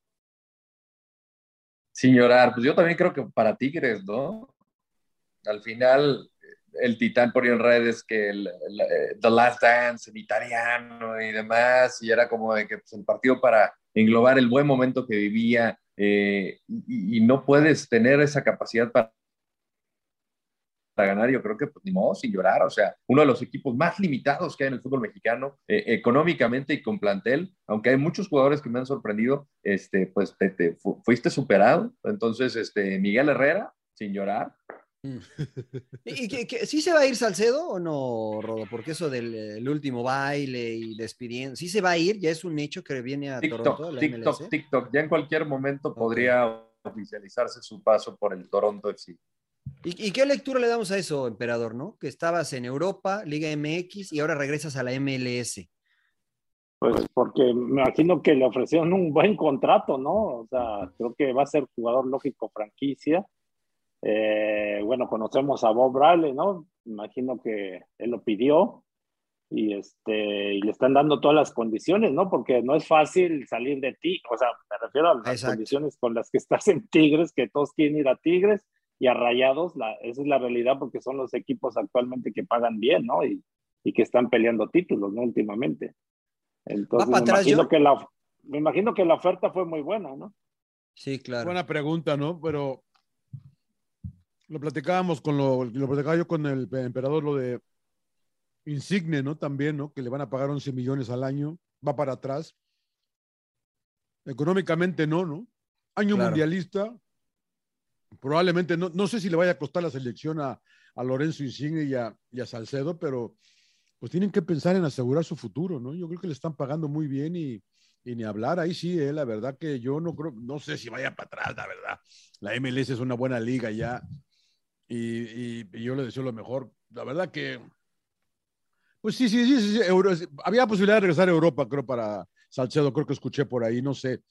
Sin llorar, pues yo también creo que para Tigres, ¿no? Al final, el titán ponía en redes que el, eh, The Last Dance en italiano y demás, y era como de que pues, el partido para englobar el buen momento que vivía, y, y, no puedes tener esa capacidad para ganar, yo creo que pues, ni modo, sin llorar, o sea, uno de los equipos más limitados que hay en el fútbol mexicano, eh, económicamente y con plantel, aunque hay muchos jugadores que me han sorprendido, este, pues te, fuiste superado, entonces, este, Miguel Herrera, sin llorar. Mm. ¿Y que, sí se va a ir Salcedo o no, Rodo? Porque eso del último baile y despidiendo, ¿sí se va a ir? ¿Ya es un hecho que viene a TikTok, Toronto? TikTok, TikTok, ya en cualquier momento podría oficializarse su paso por el Toronto FC. ¿Y, qué lectura le damos a eso, emperador, no? Que estabas en Europa, Liga MX y ahora regresas a la MLS. Pues porque me imagino que le ofrecieron un buen contrato, ¿no? O sea, creo que va a ser jugador lógico franquicia. Eh, bueno, conocemos a Bob Bradley, ¿no? Imagino que él lo pidió y, este, y le están dando todas las condiciones, ¿no? Porque no es fácil salir de ti, o sea, me refiero a las condiciones con las que estás en Tigres, que todos quieren ir a Tigres y a Rayados, la, esa es la realidad porque son los equipos actualmente que pagan bien, ¿no? Y, y que están peleando títulos, ¿no? Últimamente. Entonces, me, imagino que la, me imagino que la oferta fue muy buena, ¿no? Sí, claro. Buena pregunta, ¿no? Pero lo platicábamos con lo, lo platicaba yo con el emperador, lo de Insigne, ¿no? También, ¿no? Que le van a pagar 11 millones al año, va para atrás. Económicamente no, ¿no? Año mundialista, probablemente, no, no, sé si le vaya a costar la selección a, a Lorenzo Insigne y a, y a, Salcedo, pero pues tienen que pensar en asegurar su futuro, ¿no? Yo creo que le están pagando muy bien y, y ni hablar, ahí sí, eh, la verdad que yo no creo, no sé si vaya para atrás, la verdad. La MLS es una buena liga ya y, y, yo le deseo lo mejor. La verdad que, pues sí, sí, sí, sí, había posibilidad de regresar a Europa, creo, para Salcedo, creo que escuché por ahí, no sé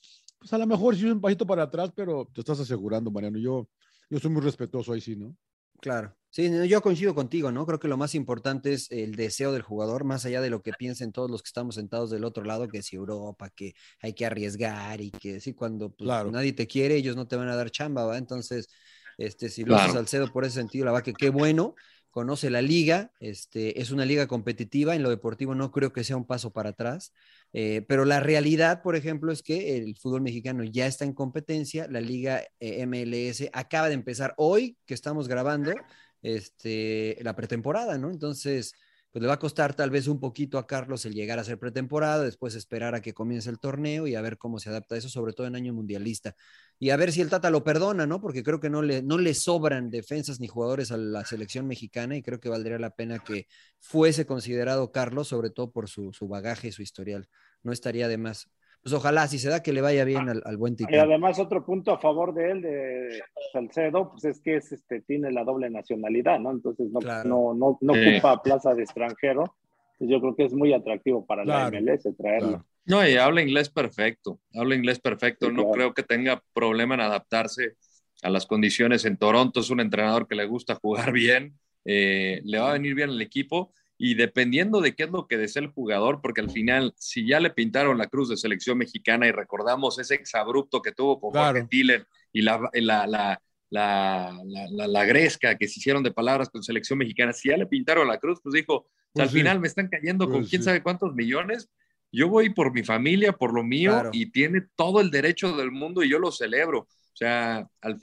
pues a lo mejor sí un pasito para atrás, pero te estás asegurando, Mariano. Yo, yo soy muy respetuoso ahí sí, ¿no? Claro. Sí, yo coincido contigo, ¿no? Creo que lo más importante es el deseo del jugador, más allá de lo que piensen todos los que estamos sentados del otro lado, que si Europa, que hay que arriesgar y que sí, cuando pues, nadie te quiere, ellos no te van a dar chamba, ¿va? Entonces, este, si lo Salcedo por ese sentido, la va que qué bueno, conoce la liga, este, es una liga competitiva, en lo deportivo no creo que sea un paso para atrás. Eh, pero la realidad, por ejemplo, es que el fútbol mexicano ya está en competencia. La liga eh, MLS acaba de empezar hoy, que estamos grabando, este, la pretemporada, ¿no? Entonces, pues le va a costar tal vez un poquito a Carlos el llegar a ser pretemporada, después esperar a que comience el torneo y a ver cómo se adapta a eso, sobre todo en año mundialista. Y a ver si el Tata lo perdona, ¿no? Porque creo que no le, no le sobran defensas ni jugadores a la selección mexicana y creo que valdría la pena que fuese considerado Carlos, sobre todo por su, su bagaje y su historial. No estaría de más pues ojalá, si se da que le vaya bien al, al buen Tito. Y además otro punto a favor de él, de Salcedo, pues es que es, este, tiene la doble nacionalidad, ¿no? Entonces no, no, no, no ocupa plaza de extranjero. Yo creo que es muy atractivo para la MLS traerlo. No, y habla inglés perfecto, habla inglés perfecto, no creo que tenga problema en adaptarse a las condiciones en Toronto, es un entrenador que le gusta jugar bien, eh, le va a venir bien el equipo y dependiendo de qué es lo que desea el jugador, porque al final, si ya le pintaron la cruz de selección mexicana y recordamos ese exabrupto que tuvo con Jorge Tiller y la, la, la, la, la, gresca que se hicieron de palabras con selección mexicana, si ya le pintaron la cruz, pues dijo, al pues final me están cayendo con pues quién sabe cuántos millones, yo voy por mi familia, por lo mío, y tiene todo el derecho del mundo y yo lo celebro. O sea, al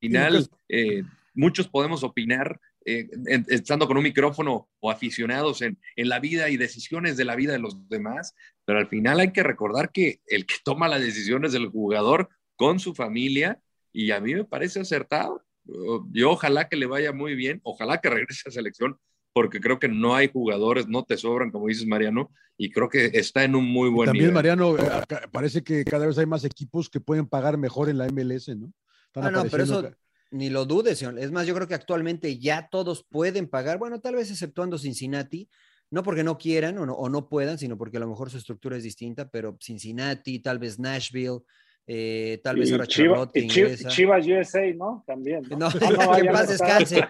final, pues eh, muchos podemos opinar eh, estando con un micrófono o aficionados en, en, la vida y decisiones de la vida de los demás, pero al final hay que recordar que el que toma las decisiones del jugador con su familia y a mí me parece acertado. Yo ojalá que le vaya muy bien, ojalá que regrese a selección, porque creo que no hay jugadores, no te sobran, como dices Mariano, y creo que está en un muy buen También, Mariano, parece que cada vez hay más equipos que pueden pagar mejor en la MLS, ¿no? ah, no, pero eso, ni lo dudes. Es más, yo creo que actualmente ya todos pueden pagar, bueno, tal vez exceptuando Cincinnati, no porque no quieran o no, o no puedan, sino porque a lo mejor su estructura es distinta, pero Cincinnati, tal vez Nashville, eh, tal vez ahora Chiva- Charlotte y Chi- ingresa. Chivas USA, ¿no? También. ¿no? No, Ah, no, que en paz descanse.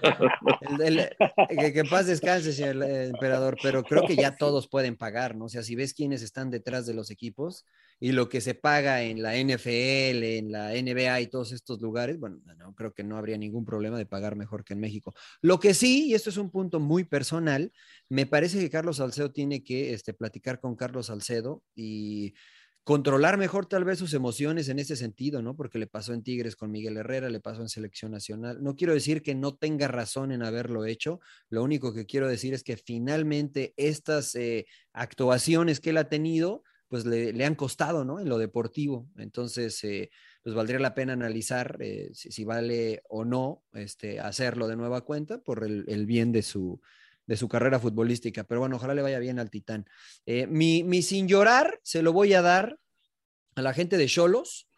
El- el- que, que en paz descanse, señor eh, emperador. Pero creo que ya todos pueden pagar, ¿no? O sea, si ves quiénes están detrás de los equipos y lo que se paga en la NFL, en la NBA y todos estos lugares, bueno, no creo que no habría ningún problema de pagar mejor que en México. Lo que sí, y esto es un punto muy personal, me parece que Carlos Salcedo tiene que este, platicar con Carlos Salcedo y controlar mejor tal vez sus emociones en ese sentido, ¿no? Porque le pasó en Tigres con Miguel Herrera, le pasó en selección nacional. No quiero decir que no tenga razón en haberlo hecho, lo único que quiero decir es que finalmente estas eh, actuaciones que él ha tenido, pues le, le han costado, ¿no? En lo deportivo. Entonces, eh, pues valdría la pena analizar eh, si, vale o no este, hacerlo de nueva cuenta por el bien de su, de su carrera futbolística. Pero bueno, ojalá le vaya bien al Titán. Eh, mi, mi sin llorar se lo voy a dar a la gente de Cholos,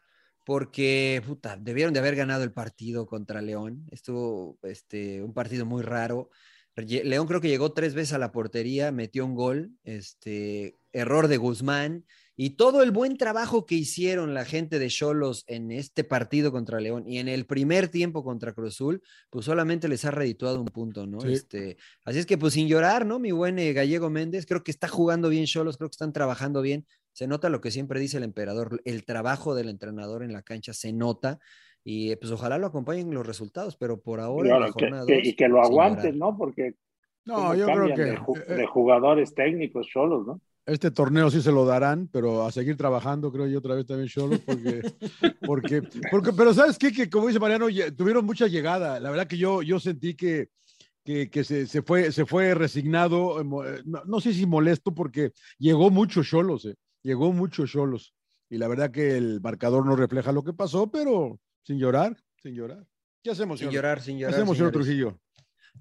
porque puta, debieron de haber ganado el partido contra León. Estuvo este, un partido muy raro. León creo que llegó tres veces a la portería, metió un gol, este, error de Guzmán y todo el buen trabajo que hicieron la gente de Cholos en este partido contra León y en el primer tiempo contra Cruzul, pues solamente les ha redituado un punto, ¿no? Sí. Este, así es que pues sin llorar, ¿no? Mi buen eh, Gallego Méndez, creo que está jugando bien Cholos, creo que están trabajando bien. Se nota lo que siempre dice el emperador, el trabajo del entrenador en la cancha se nota y eh, pues ojalá lo acompañen los resultados, pero por ahora en la Claro, que- jornada que- dos, y que lo aguanten. ¿no? Porque No, yo creo que de, eh, de jugadores técnicos solos, ¿no? Este torneo sí se lo darán, pero a seguir trabajando, creo yo otra vez también Cholos, porque, porque, porque, pero ¿sabes qué? Que como dice Mariano, tuvieron mucha llegada. La verdad que yo, yo sentí que, que, que se, se fue, se fue resignado, eh, eh, no, no sé si molesto, porque llegó mucho Cholos, eh, llegó mucho Cholos. Y la verdad que el marcador no refleja lo que pasó, pero sin llorar, sin llorar. ¿Qué hacemos, Sin señor? llorar, sin ¿Qué llorar. hacemos, señor. Trujillo?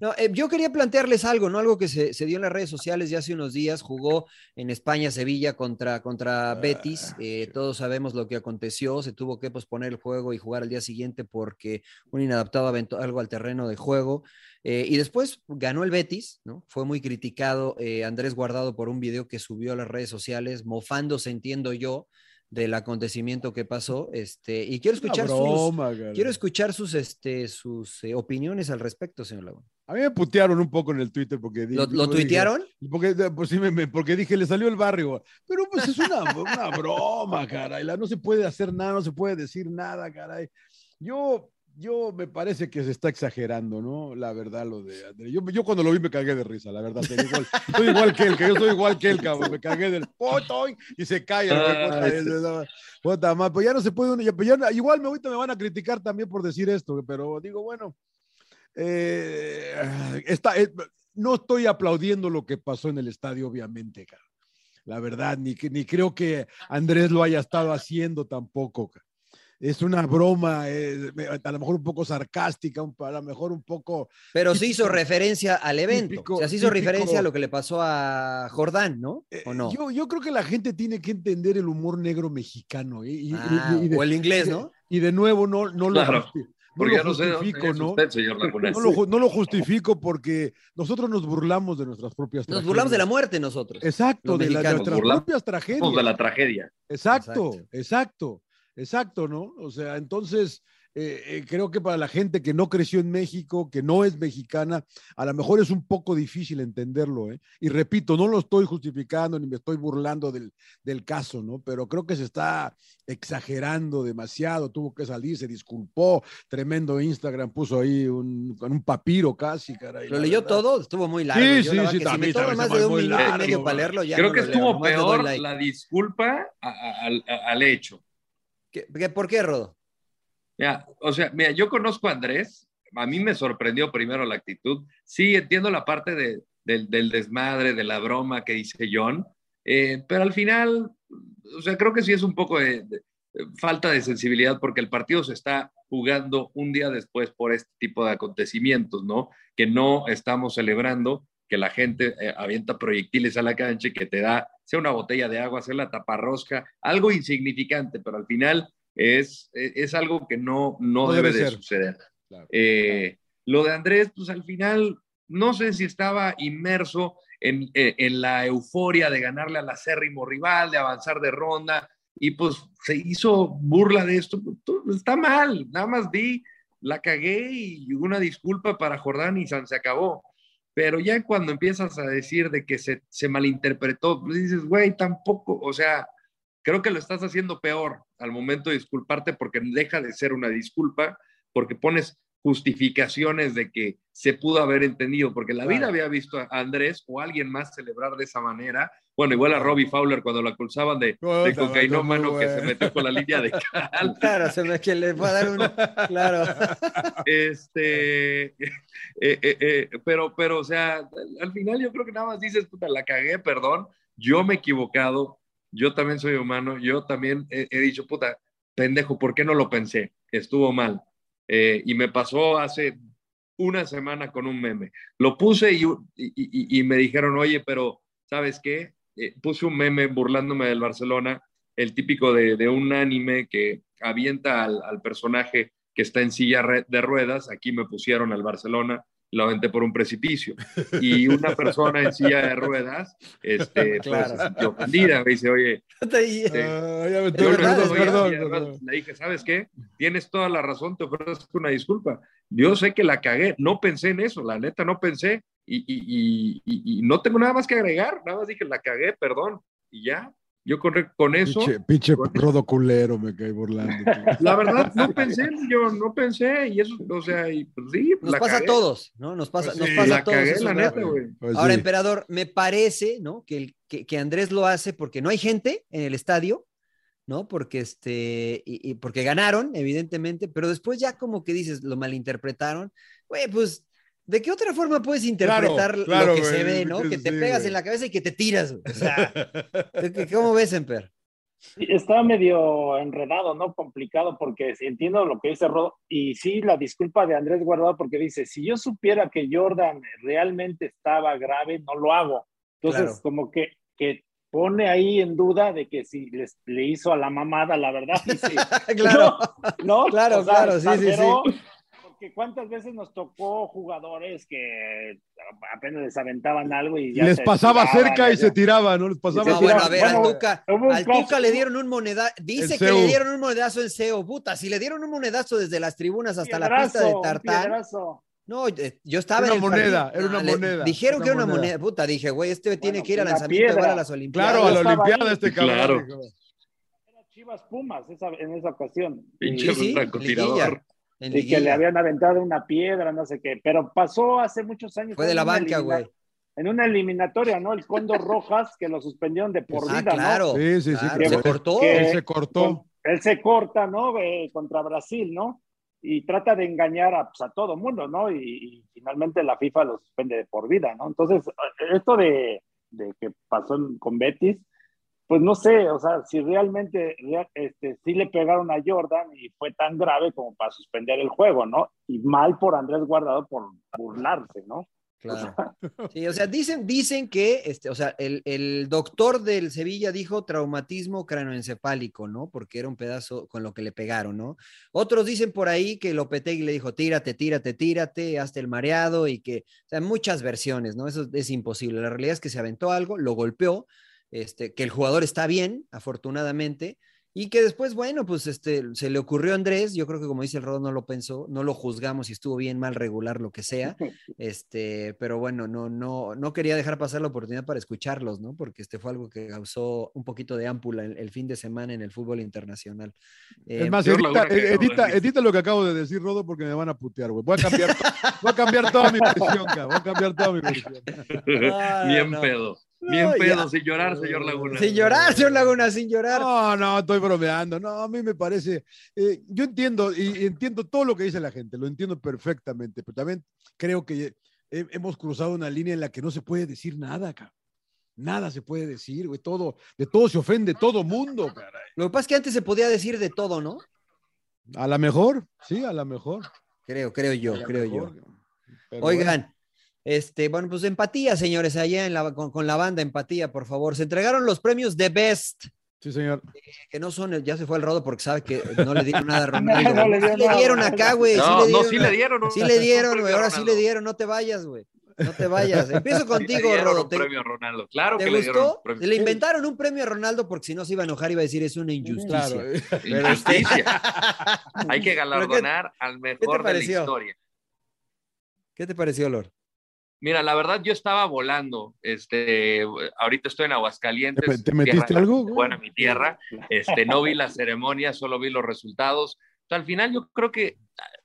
No, eh, yo quería plantearles algo, ¿no? Algo que se, se dio en las redes sociales ya hace unos días. Jugó en España Sevilla contra, contra Betis. Eh, todos sabemos lo que aconteció. Se tuvo que posponer el juego y jugar al día siguiente porque un inadaptado aventó algo al terreno de juego. Eh, y después ganó el Betis, ¿no? Fue muy criticado Andrés Guardado por un video que subió a las redes sociales, mofándose, entiendo yo, del acontecimiento que pasó. Este, y quiero escuchar sus, cara. quiero escuchar sus, este, sus eh, opiniones al respecto, señor Laguna. A mí me putearon un poco en el Twitter porque ¿Lo, lo dije- tuitearon? Porque, pues, sí, me- porque dije, le salió el barrio. Pero pues es una, una broma, caray. la- No se puede hacer nada, no se puede decir nada, caray. Yo, yo me parece que se está exagerando, ¿no? La verdad, lo de Andrés. Yo, yo cuando lo vi me cagué de risa, la verdad. igual, soy igual que él, que yo soy igual que él, cabrón. Me cagué del ¡potoy! y se cae. puta, Ah, puta madre, pues ya no se puede. uno- ya- pues ya- igual me, ahorita me van a criticar también por decir esto, pero digo, bueno. eh, está, eh, no estoy aplaudiendo lo que pasó en el estadio, obviamente, cara. La verdad, ni, ni creo que Andrés lo haya estado haciendo tampoco. cara. Es una broma, eh, a lo mejor un poco sarcástica, un- a lo mejor un poco. Pero sí hizo Típico- referencia al evento. típico- o sea, sí hizo típico- referencia a lo que le pasó a Jordán, ¿no? eh, ¿O no? yo, yo creo que la gente tiene que entender el humor negro mexicano. ¿eh? Y, y- Ah, y de, o el inglés, ¿no? y de nuevo, no, no lo, Claro, no Porque lo justifico, ¿no? usted, señor Laguna. No lo, no lo justifico porque nosotros nos burlamos de nuestras propias Nos burlamos de la tragedias. muerte nosotros. Exacto, de, la- de mexicanos. nuestras propias tragedias. de la tragedia. Exacto, Exacto. exacto, exacto, ¿no? O sea, entonces eh, eh, creo que para la gente que no creció en México, que no es mexicana, a lo mejor es un poco difícil entenderlo, ¿eh? Y repito, no lo estoy justificando ni me estoy burlando del, del caso, ¿no? Pero creo que se está exagerando demasiado, tuvo que salir, se disculpó, tremendo Instagram, puso ahí un, con un papiro casi, caray. Lo leyó verdad. todo, estuvo muy largo. Sí, Yo sí, la sí, si también se más de un minuto y medio para leerlo, ya Creo no que lo leo, estuvo nomás le doy peor like. la disculpa a- a- al, a- al hecho. ¿Qué- qué- ¿Por qué, Rodo? Mira, o sea, mira, yo conozco a Andrés, a mí me sorprendió primero la actitud. Sí, entiendo la parte de, del, desmadre, de la broma que dice John, eh, pero al final, o sea, creo que sí es un poco de falta de sensibilidad porque el partido se está jugando un día después por este tipo de acontecimientos, ¿no? Que no estamos celebrando que la gente eh, avienta proyectiles a la cancha y que te da, sea una botella de agua, sea la taparrosca, algo insignificante, pero al final es, es algo que no, no, No debe, debe de suceder. Claro. Eh, lo de Andrés, pues al final, no sé si estaba inmerso en, en- en la euforia de ganarle al acérrimo rival, de avanzar de ronda, y pues se hizo burla de esto. Pues, Está mal, nada más vi, la cagué y una disculpa para Jordán y San se acabó. Pero ya cuando empiezas a decir de que se, se malinterpretó, pues dices, güey, tampoco, o sea, creo que lo estás haciendo peor al momento de disculparte porque deja de ser una disculpa, porque pones justificaciones de que se pudo haber entendido, porque la vida había visto a Andrés o a alguien más celebrar de esa manera. Bueno, igual a Robbie Fowler cuando lo aculsaban de, de Puta, cocainómano que se metió con la línea de cal. Claro, se me que le fue a dar un. Claro. Este, eh, eh, eh, pero, pero, o sea, al- al final yo creo que nada más dices, puta, la cagué, perdón, yo me he equivocado, yo también soy humano, yo también he, he dicho, puta, pendejo, ¿por qué no lo pensé? Estuvo mal. Eh, y me pasó hace una semana con un meme. Lo puse y, y- y- y me dijeron, oye, pero, ¿sabes qué? Eh, puse un meme burlándome del Barcelona, el típico de, de un anime que avienta al, al personaje que está en silla de ruedas, aquí me pusieron al Barcelona, lo aventé por un precipicio. Y una persona en silla de ruedas, este, Claro. pues, se ofendida, me dice, oye. Le dije, ¿sabes qué? Tienes toda la razón, te ofrezco una disculpa. Yo sé que la cagué, no pensé en eso, la neta no pensé y, y- y- y- no tengo nada más que agregar, nada más dije, la cagué, perdón, y ya. Yo con, con eso, Pinche, pinche rodo culero me caí burlando. tío. la verdad, no pensé, yo no pensé, y eso, o sea, y pues sí, Nos la pasa cagué. a todos, ¿no? Nos pasa, Pues nos sí, pasa La a todos. cagué, eso es la verdad. neta, güey. Pues Ahora, sí. emperador, me parece, ¿no? Que, el- que, que Andrés lo hace porque no hay gente en el estadio, ¿no? Porque este, y, y porque ganaron, evidentemente, pero después ya como que dices, lo malinterpretaron. Güey, pues, ¿de qué otra forma puedes interpretar claro, lo que güey, se ve, ¿no? sí, Que te sí, pegas güey. en la cabeza y que te tiras. güey. O sea, ¿qué- ¿cómo ves, Emper? Sí, Está medio enredado, ¿no? Complicado, porque sí entiendo lo que dice Rodo. Y sí, la disculpa de Andrés Guardado, porque dice: si yo supiera que Jordan realmente estaba grave, no lo hago. Entonces, Claro. como que, que pone ahí en duda de que si les, le hizo a la mamada, la verdad. sí. claro. No, Claro, O sea, claro, sí, sí, exageró, Porque cuántas veces nos tocó jugadores que apenas les aventaban algo y ya Les se pasaba tiraban, cerca y se tiraba, ¿no? Les pasaba No, cerca. bueno, a ver, Bueno, al Tuca, al Tuca le dieron un monedazo. Dice que le dieron un monedazo en CEO. Puta, si le dieron un monedazo desde las tribunas hasta la pista de Piedrazo, tartán. piedrazo. No, eh, yo estaba Era en el una moneda, partido. era una moneda, Dijeron una que era una moneda. moneda. Puta, dije, güey, este tiene que ir al lanzamiento piedra. igual a las Olimpiadas. Claro, a la. Olimpiada este cabrón. Claro. Chivas Pumas esa- en esa ocasión. Pinche Sí, sí, francotirador. liguilla. En Y que liguilla. le habían aventado una piedra, no sé qué. Pero pasó hace muchos años. Fue de la banca, güey. En una eliminatoria, ¿no? El Cóndor Rojas, que lo suspendieron de por Ah, vida, ¿no? claro. Sí, sí, sí. claro, que se cortó. que- Él se cortó. Con- él se corta, ¿no? Eh, contra Brasil, ¿no? Y trata de engañar a, pues, a todo mundo, ¿no? Y, y finalmente la FIFA lo suspende de por vida, ¿no? Entonces, eh, esto de, de que pasó con Betis, pues no sé, o sea, si realmente rea- este, sí le pegaron a Jordan y fue tan grave como para suspender el juego, ¿no? Y mal por Andrés Guardado por burlarse, ¿no? Claro. Sí, o sea, dicen, dicen que, este, o sea, el, el doctor del Sevilla dijo traumatismo cranoencefálico, ¿no? Porque era un pedazo con lo que le pegaron, ¿no? Otros dicen por ahí que Lopetegui le dijo, tírate, tírate, tírate, hazte el mareado y que, o sea, muchas versiones, ¿no? Eso es imposible. La realidad es que se aventó algo, lo golpeó, este, que el jugador está bien, afortunadamente, y que después, bueno, pues este, se le ocurrió a Andrés, yo creo que como dice el Rodo, no lo pensó, no lo juzgamos si estuvo bien, mal, regular, lo que sea, este, pero bueno, no, no, no quería dejar pasar la oportunidad para escucharlos, ¿no? Porque este fue algo que causó un poquito de ámpula el, el fin de semana en el fútbol internacional. Es Eh, más, edita, que edita, lo que acabo de decir, Rodo, porque me van a putear, güey. Voy a cambiar, voy a cambiar toda mi versión, cabrón. Voy a cambiar toda mi versión. Ah, Bien no. pedo. Bien No, pedo, ya. sin llorar, señor Laguna. sin llorar, señor Laguna, sin llorar. No, no, estoy bromeando. No, a mí me parece. eh, yo entiendo y, y entiendo todo lo que dice la gente, lo entiendo perfectamente, pero también creo que he- hemos cruzado una línea en la que no se puede decir nada, cabrón. Nada se puede decir, güey. Todo, de todo se ofende todo mundo, caray. Lo que pasa es que antes se podía decir de todo, ¿no? A la mejor, sí, a la mejor. Creo, creo yo, creo mejor. yo. Pero bueno. Este, bueno, pues empatía, señores, allá en la, con, con la banda, empatía, por favor. Se entregaron los premios de Best Sí, señor. que no son, el- ya se fue el rodo porque sabe que no le dieron nada a Ronaldo. No le Sí dio le dieron acá, güey. No, sí le no, dieron, sí le dieron. Sí le dieron, güey. Ahora sí le dieron, no te vayas, güey. No te vayas. Empiezo Sí le contigo, dieron Rodo. un ¿Te, premio a Ronaldo. Claro te que le dieron gustó? un premio. Le inventaron un premio a Ronaldo porque si no se iba a enojar iba a decir es una injusticia. Claro. Pero este- Injusticia. Hay que galardonar al mejor de la historia. ¿Qué te pareció, Lord? Mira, la verdad yo estaba volando. Este, ahorita estoy en Aguascalientes. ¿Te- te metiste tierra- algo? Bueno, mi tierra. Este, no vi la ceremonia, solo vi los resultados. O sea, al final yo creo que,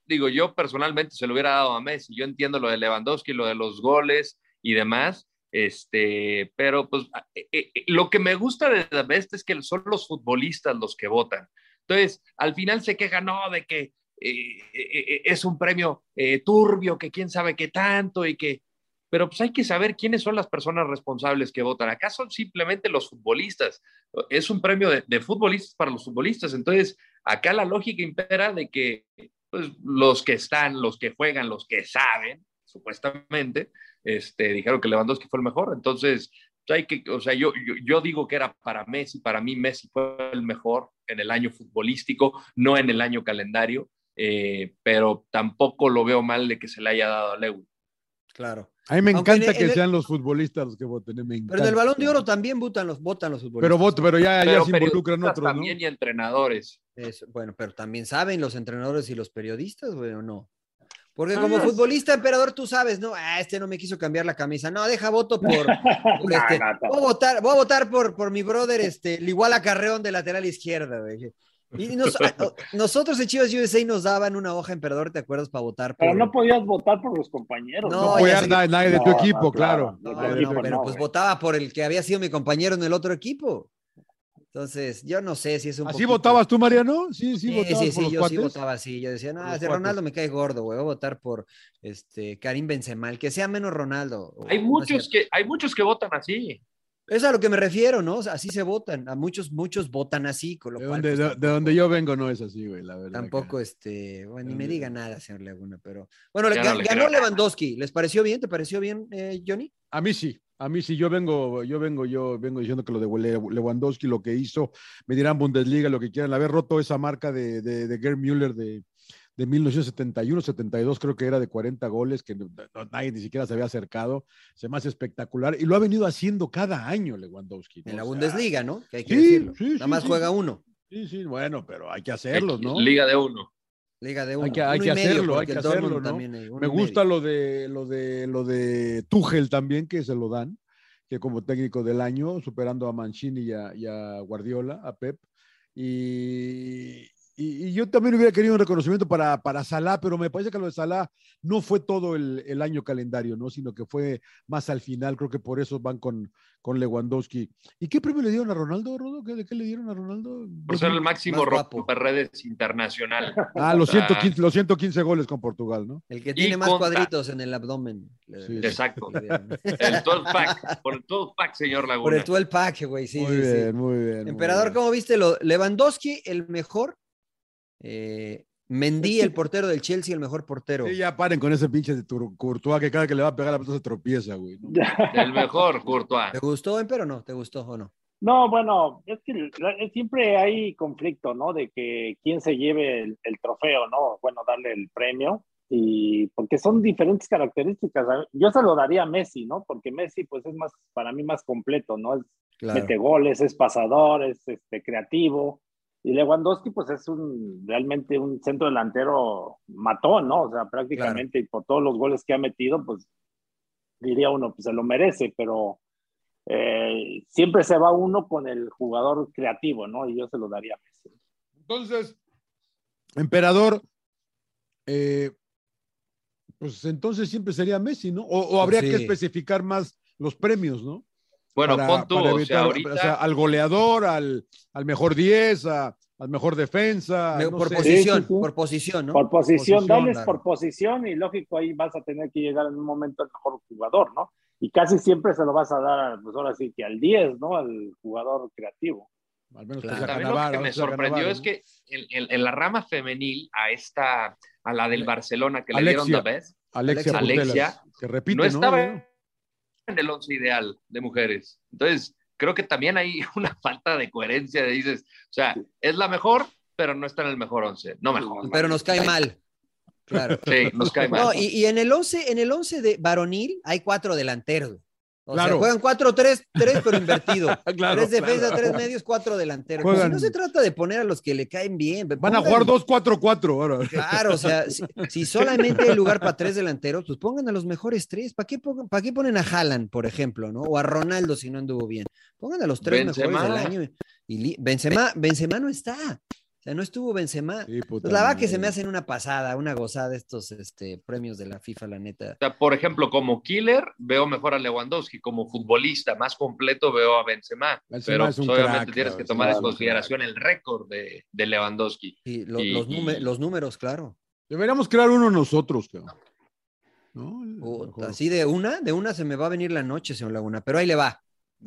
digo, yo personalmente se lo hubiera dado a Messi. Yo entiendo lo de Lewandowski, lo de los goles y demás. Este, pero pues eh, eh, lo que me gusta de The Best es que son los futbolistas los que votan. Entonces, al final se queja, no, de que eh, eh, eh, es un premio eh, turbio, que quién sabe qué tanto y que... Pero pues hay que saber quiénes son las personas responsables que votan. Acá son simplemente los futbolistas. Es un premio de, futbolistas para los futbolistas. Entonces, acá la lógica impera de que pues, los que están, los que juegan, los que saben, supuestamente, este, dijeron que Lewandowski fue el mejor. Entonces, pues, hay que, o sea, yo, yo, yo digo que era para Messi, para mí Messi fue el mejor en el año futbolístico, no en el año calendario, eh, pero tampoco lo veo mal de que se le haya dado a Lewis. Claro. A mí me Aunque en encanta el- que el- sean los futbolistas los que voten. eh, Me encanta. Pero en el balón de oro también votan los, votan los futbolistas. Pero voto, pero ya, ya Pero se involucran otros, ¿no? también y entrenadores. Eso, bueno, pero también saben los entrenadores y los periodistas, güey, o no. Porque como Ah, futbolista, emperador, tú sabes, ¿no? Ah, este no me quiso cambiar la camisa. No, deja voto por. por No, este. no, no. Voy a votar, voy a votar por, por mi brother, este, el igual a Carreón de lateral izquierda, güey. Y nos- a- o- nosotros en Chivas USA nos daban una hoja, emperador, ¿te acuerdas? Para votar por. Pero no podías votar por los compañeros. No, No que- nadie, nadie de tu No, equipo, no, claro. claro. Pero, equipo, pero, no, pues güey. votaba por el que había sido mi compañero en el otro equipo. Entonces, yo no sé si es un ¿Así poquito- votabas tú, Mariano? Sí, sí, Sí, votabas sí, por sí, los yo sí cuates. votaba así. Yo decía, no, Por los ese cuates. Ronaldo me cae gordo, güey. Voy a votar por este Karim Benzema, el que sea menos Ronaldo. Hay muchos que, hay muchos que votan así. Es a lo que me refiero, ¿no? O sea, así se votan. A muchos, muchos votan así, con lo De cual, donde, pues, de, donde yo vengo no es así, güey, la verdad. Tampoco, este, bueno, ni me diga nada, señor Laguna, pero. Bueno, le- Ya no ga- le ganó. Lewandowski. ¿Les pareció bien? ¿Te pareció bien, eh, Johnny? A mí sí, a mí sí. Yo vengo, yo vengo, yo vengo diciendo que lo de Le- Lewandowski, lo que hizo, me dirán Bundesliga, lo que quieran, haber roto esa marca de, de, de Gerd Müller de, de 1971, 72, creo que era de 40 goles, que no- no- nadie ni siquiera se había acercado, se me hace espectacular, y lo ha venido haciendo cada año Lewandowski. ¿no? En la O sea, Bundesliga, ¿no? Que hay que sí, decirlo. sí, Nada sí, más sí. juega uno. Sí, sí, bueno, pero hay que hacerlos, ¿no? Liga de uno. Liga de uno. que- hay Uno que y medio, hacerlo, hay que hacerlo, ¿no? hay Me medio. gusta lo de lo de lo de Tuchel también, que se lo dan, que como técnico del año, superando a Mancini y a, y a Guardiola, a Pep. Y, y- y yo también hubiera querido un reconocimiento para, para Salah, pero me parece que lo de Salah no fue todo el, el año calendario, ¿no? Sino que fue más al final, creo que por eso van con, con Lewandowski. ¿Y qué premio le dieron a Ronaldo, Rodo? ¿Qué, ¿De qué le dieron a Ronaldo? Por ser el máximo Más guapo. romperredes internacional. Ah, los O sea, 115, los 115 goles con Portugal, ¿no? El que tiene más contra- cuadritos en el abdomen. Sí, Exacto. El 12 pack. Por el 12 pack, señor Por Laguna. el 12 pack, güey. Sí, muy sí, sí. bien, muy bien. muy Emperador, bien. ¿cómo viste lo? Lewandowski, el mejor. Eh, Mendy, el portero del Chelsea, el mejor portero. Sí, ya paren con ese pinche de Courtois que cada que le va a pegar la pelota se tropieza, güey. ¿no? El mejor, Courtois. ¿Te gustó, Empero, o no? ¿Te gustó o no? No, bueno, es que la- siempre hay conflicto, ¿no? De que quién se lleve el, el trofeo, ¿no? Bueno, darle el premio. Y porque son diferentes características. Yo se lo daría a Messi, ¿no? Porque Messi, pues es más, para mí, más completo, ¿no? Es, Claro. mete goles, es pasador, es este, creativo. Y Lewandowski, pues es un realmente un centro delantero matón, ¿no? O sea, prácticamente, y por todos los goles que ha metido, pues diría uno, pues se lo merece, pero eh, siempre se va uno con el jugador creativo, ¿no? Y yo se lo daría a Messi. Entonces, Emperador, eh, pues entonces siempre sería Messi, ¿no? O, o habría Sí. que especificar más los premios, ¿no? Bueno, Para- pon tú, para o sea, evitar, ahorita. o sea, al goleador, al, al mejor 10, a- al mejor defensa. Me- no por sé. posición, Sí, sí, sí. por posición, ¿no? Por posición, Posición, dales claro. por posición y lógico ahí vas a tener que llegar en un momento al mejor jugador, ¿no? Y casi siempre se lo vas a dar, pues ahora sí que al 10, ¿no? Al jugador creativo. Al menos Claro. que sea También lo que me sorprendió es que en, en- en la rama femenil, a esta, a la del Barcelona que le dieron the best, Alexia, Alexia, que repite, no ¿no? En el once ideal de mujeres. Entonces, creo que también hay una falta de coherencia de dices, o sea, es la mejor, pero no está en el mejor once, no mejor. Pero nos cae mal. Claro. Sí, nos cae mal. No, y, y en el 11, en el 11 de varonil hay cuatro delanteros. O sea, Claro. juegan 4-3-3, pero invertido. Claro, tres defensas, claro. tres medios, cuatro delanteros. Pues Juegan- no se trata de poner a los que le caen bien. Van a jugar 2-4-4 ahora. Claro, o sea, si, si solamente hay lugar para tres delanteros, pues pongan a los mejores tres. ¿Para qué, pongan- ¿Para qué ponen a Haaland, por ejemplo, no? O a Ronaldo si no anduvo bien. Pongan a los tres Benzema. mejores del año. Y li- Benzema, Benzema no está. Sea, no estuvo Benzema. Sí, Pues la verdad que se me hacen una pasada, una gozada estos este, premios de la FIFA, la neta. O sea, por ejemplo, como killer veo mejor a Lewandowski, como futbolista más completo veo a Benzema, Benzema pero es un pues, obviamente crack, tienes que tomar en consideración el récord de, de Lewandowski. Y lo- Y- los, y- los números, claro. Deberíamos crear uno nosotros, así de una, de una se me va a venir la noche, señor Laguna. Pero ahí le va.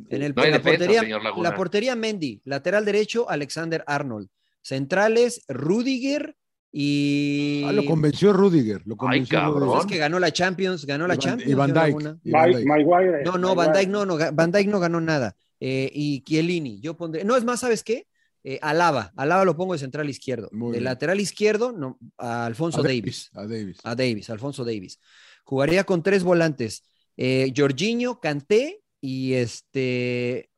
En, el, No en la, defensa, portería, señor Laguna. la portería Mendy, lateral derecho Alexander Arnold, centrales Rudiger y Ah, lo convenció Rudiger. Lo convenció cabrón. Pues Rudiger. es que ganó la Champions, ganó la Y Van- Champions. y Van y. Maguire. No, no, Van Dijk no, no, Van Dijk no ganó nada. Eh, y Chiellini, yo pondré, no es más, ¿sabes qué? Eh, Alaba, Alaba lo pongo de central izquierdo. Muy de bien. lateral izquierdo, no, a Alfonso A Davis. A Davis. A Davis, Alfonso Davis. Jugaría con tres volantes. Eh, Jorginho, Kanté y este.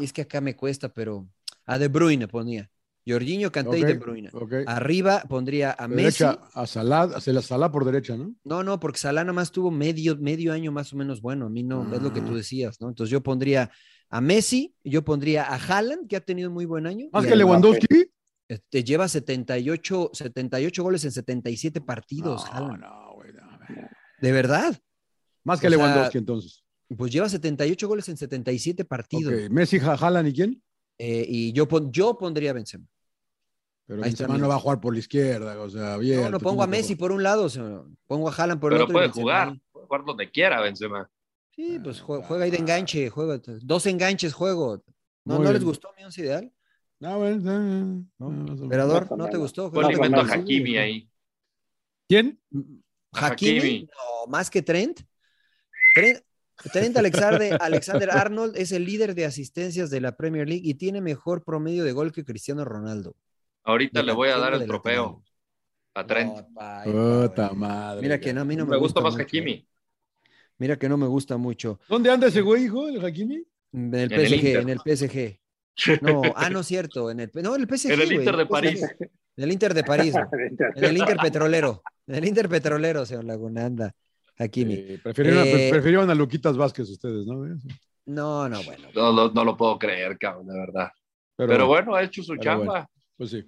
es que acá me cuesta, pero. A De Bruyne ponía. Jorginho, Kanté y De Bruyne. Arriba pondría a Messi. A Salah, la Salah por derecha, ¿no? No, no, porque Salah nada más tuvo medio, medio año más o menos bueno. A mí no, es lo que tú Ah. decías, ¿no? Entonces yo pondría a Messi, yo pondría a Haaland, que ha tenido muy buen año. Más que a- Lewandowski. Este, lleva 78, 78 goles en 77 partidos, No, Haaland. no, güey, no. De verdad. Más que O sea, Lewandowski, entonces. Pues lleva 78 goles en 77 partidos. Ok, Messi, Haaland y quién? Eh, y yo, pon- yo pondría a Benzema. Pero Benzema no va a jugar por la izquierda, o sea, No, abierto. no pongo a Messi por un lado, señor. pongo a Haaland por el Pero otro. y puede jugar, puede jugar donde quiera Benzema. Sí, pues jue- juega ahí de enganche, juega. Dos enganches juego. ¿No, ¿no les bien. gustó mi once ideal? Ah, bueno, bien. ¿No? Ah. Emperador, ¿no te gustó? No, Juega invento a no, no. Hakimi ahí. ¿Quién? Hakimi, Hakimi. no, más que Trent. Trent, Trent Alexander, Alexander Arnold es el líder de asistencias de la Premier League y tiene mejor promedio de gol que Cristiano Ronaldo. Ahorita le voy a dar el trofeo a Trent. No, pa, Puta güey. madre. Mira que no, a mí no me, me gusta más. Hakimi. Mira que no me gusta mucho. ¿Dónde anda ese güey, hijo, el Hakimi? En el En PSG, en el PSG. No, ah, no es cierto. En el, no, en el PSG. En el Inter de. París. En el Inter de París. En el Inter Petrolero. En el Inter Petrolero, señor Laguna, anda. Hakimi. Eh, prefirieron, Eh, prefirieron a Luquitas Vázquez ustedes, ¿no? No, no, bueno. No, lo- no lo puedo creer, cabrón, de verdad. Pero, Pero, bueno, ha hecho su chamba. bueno. Pues sí.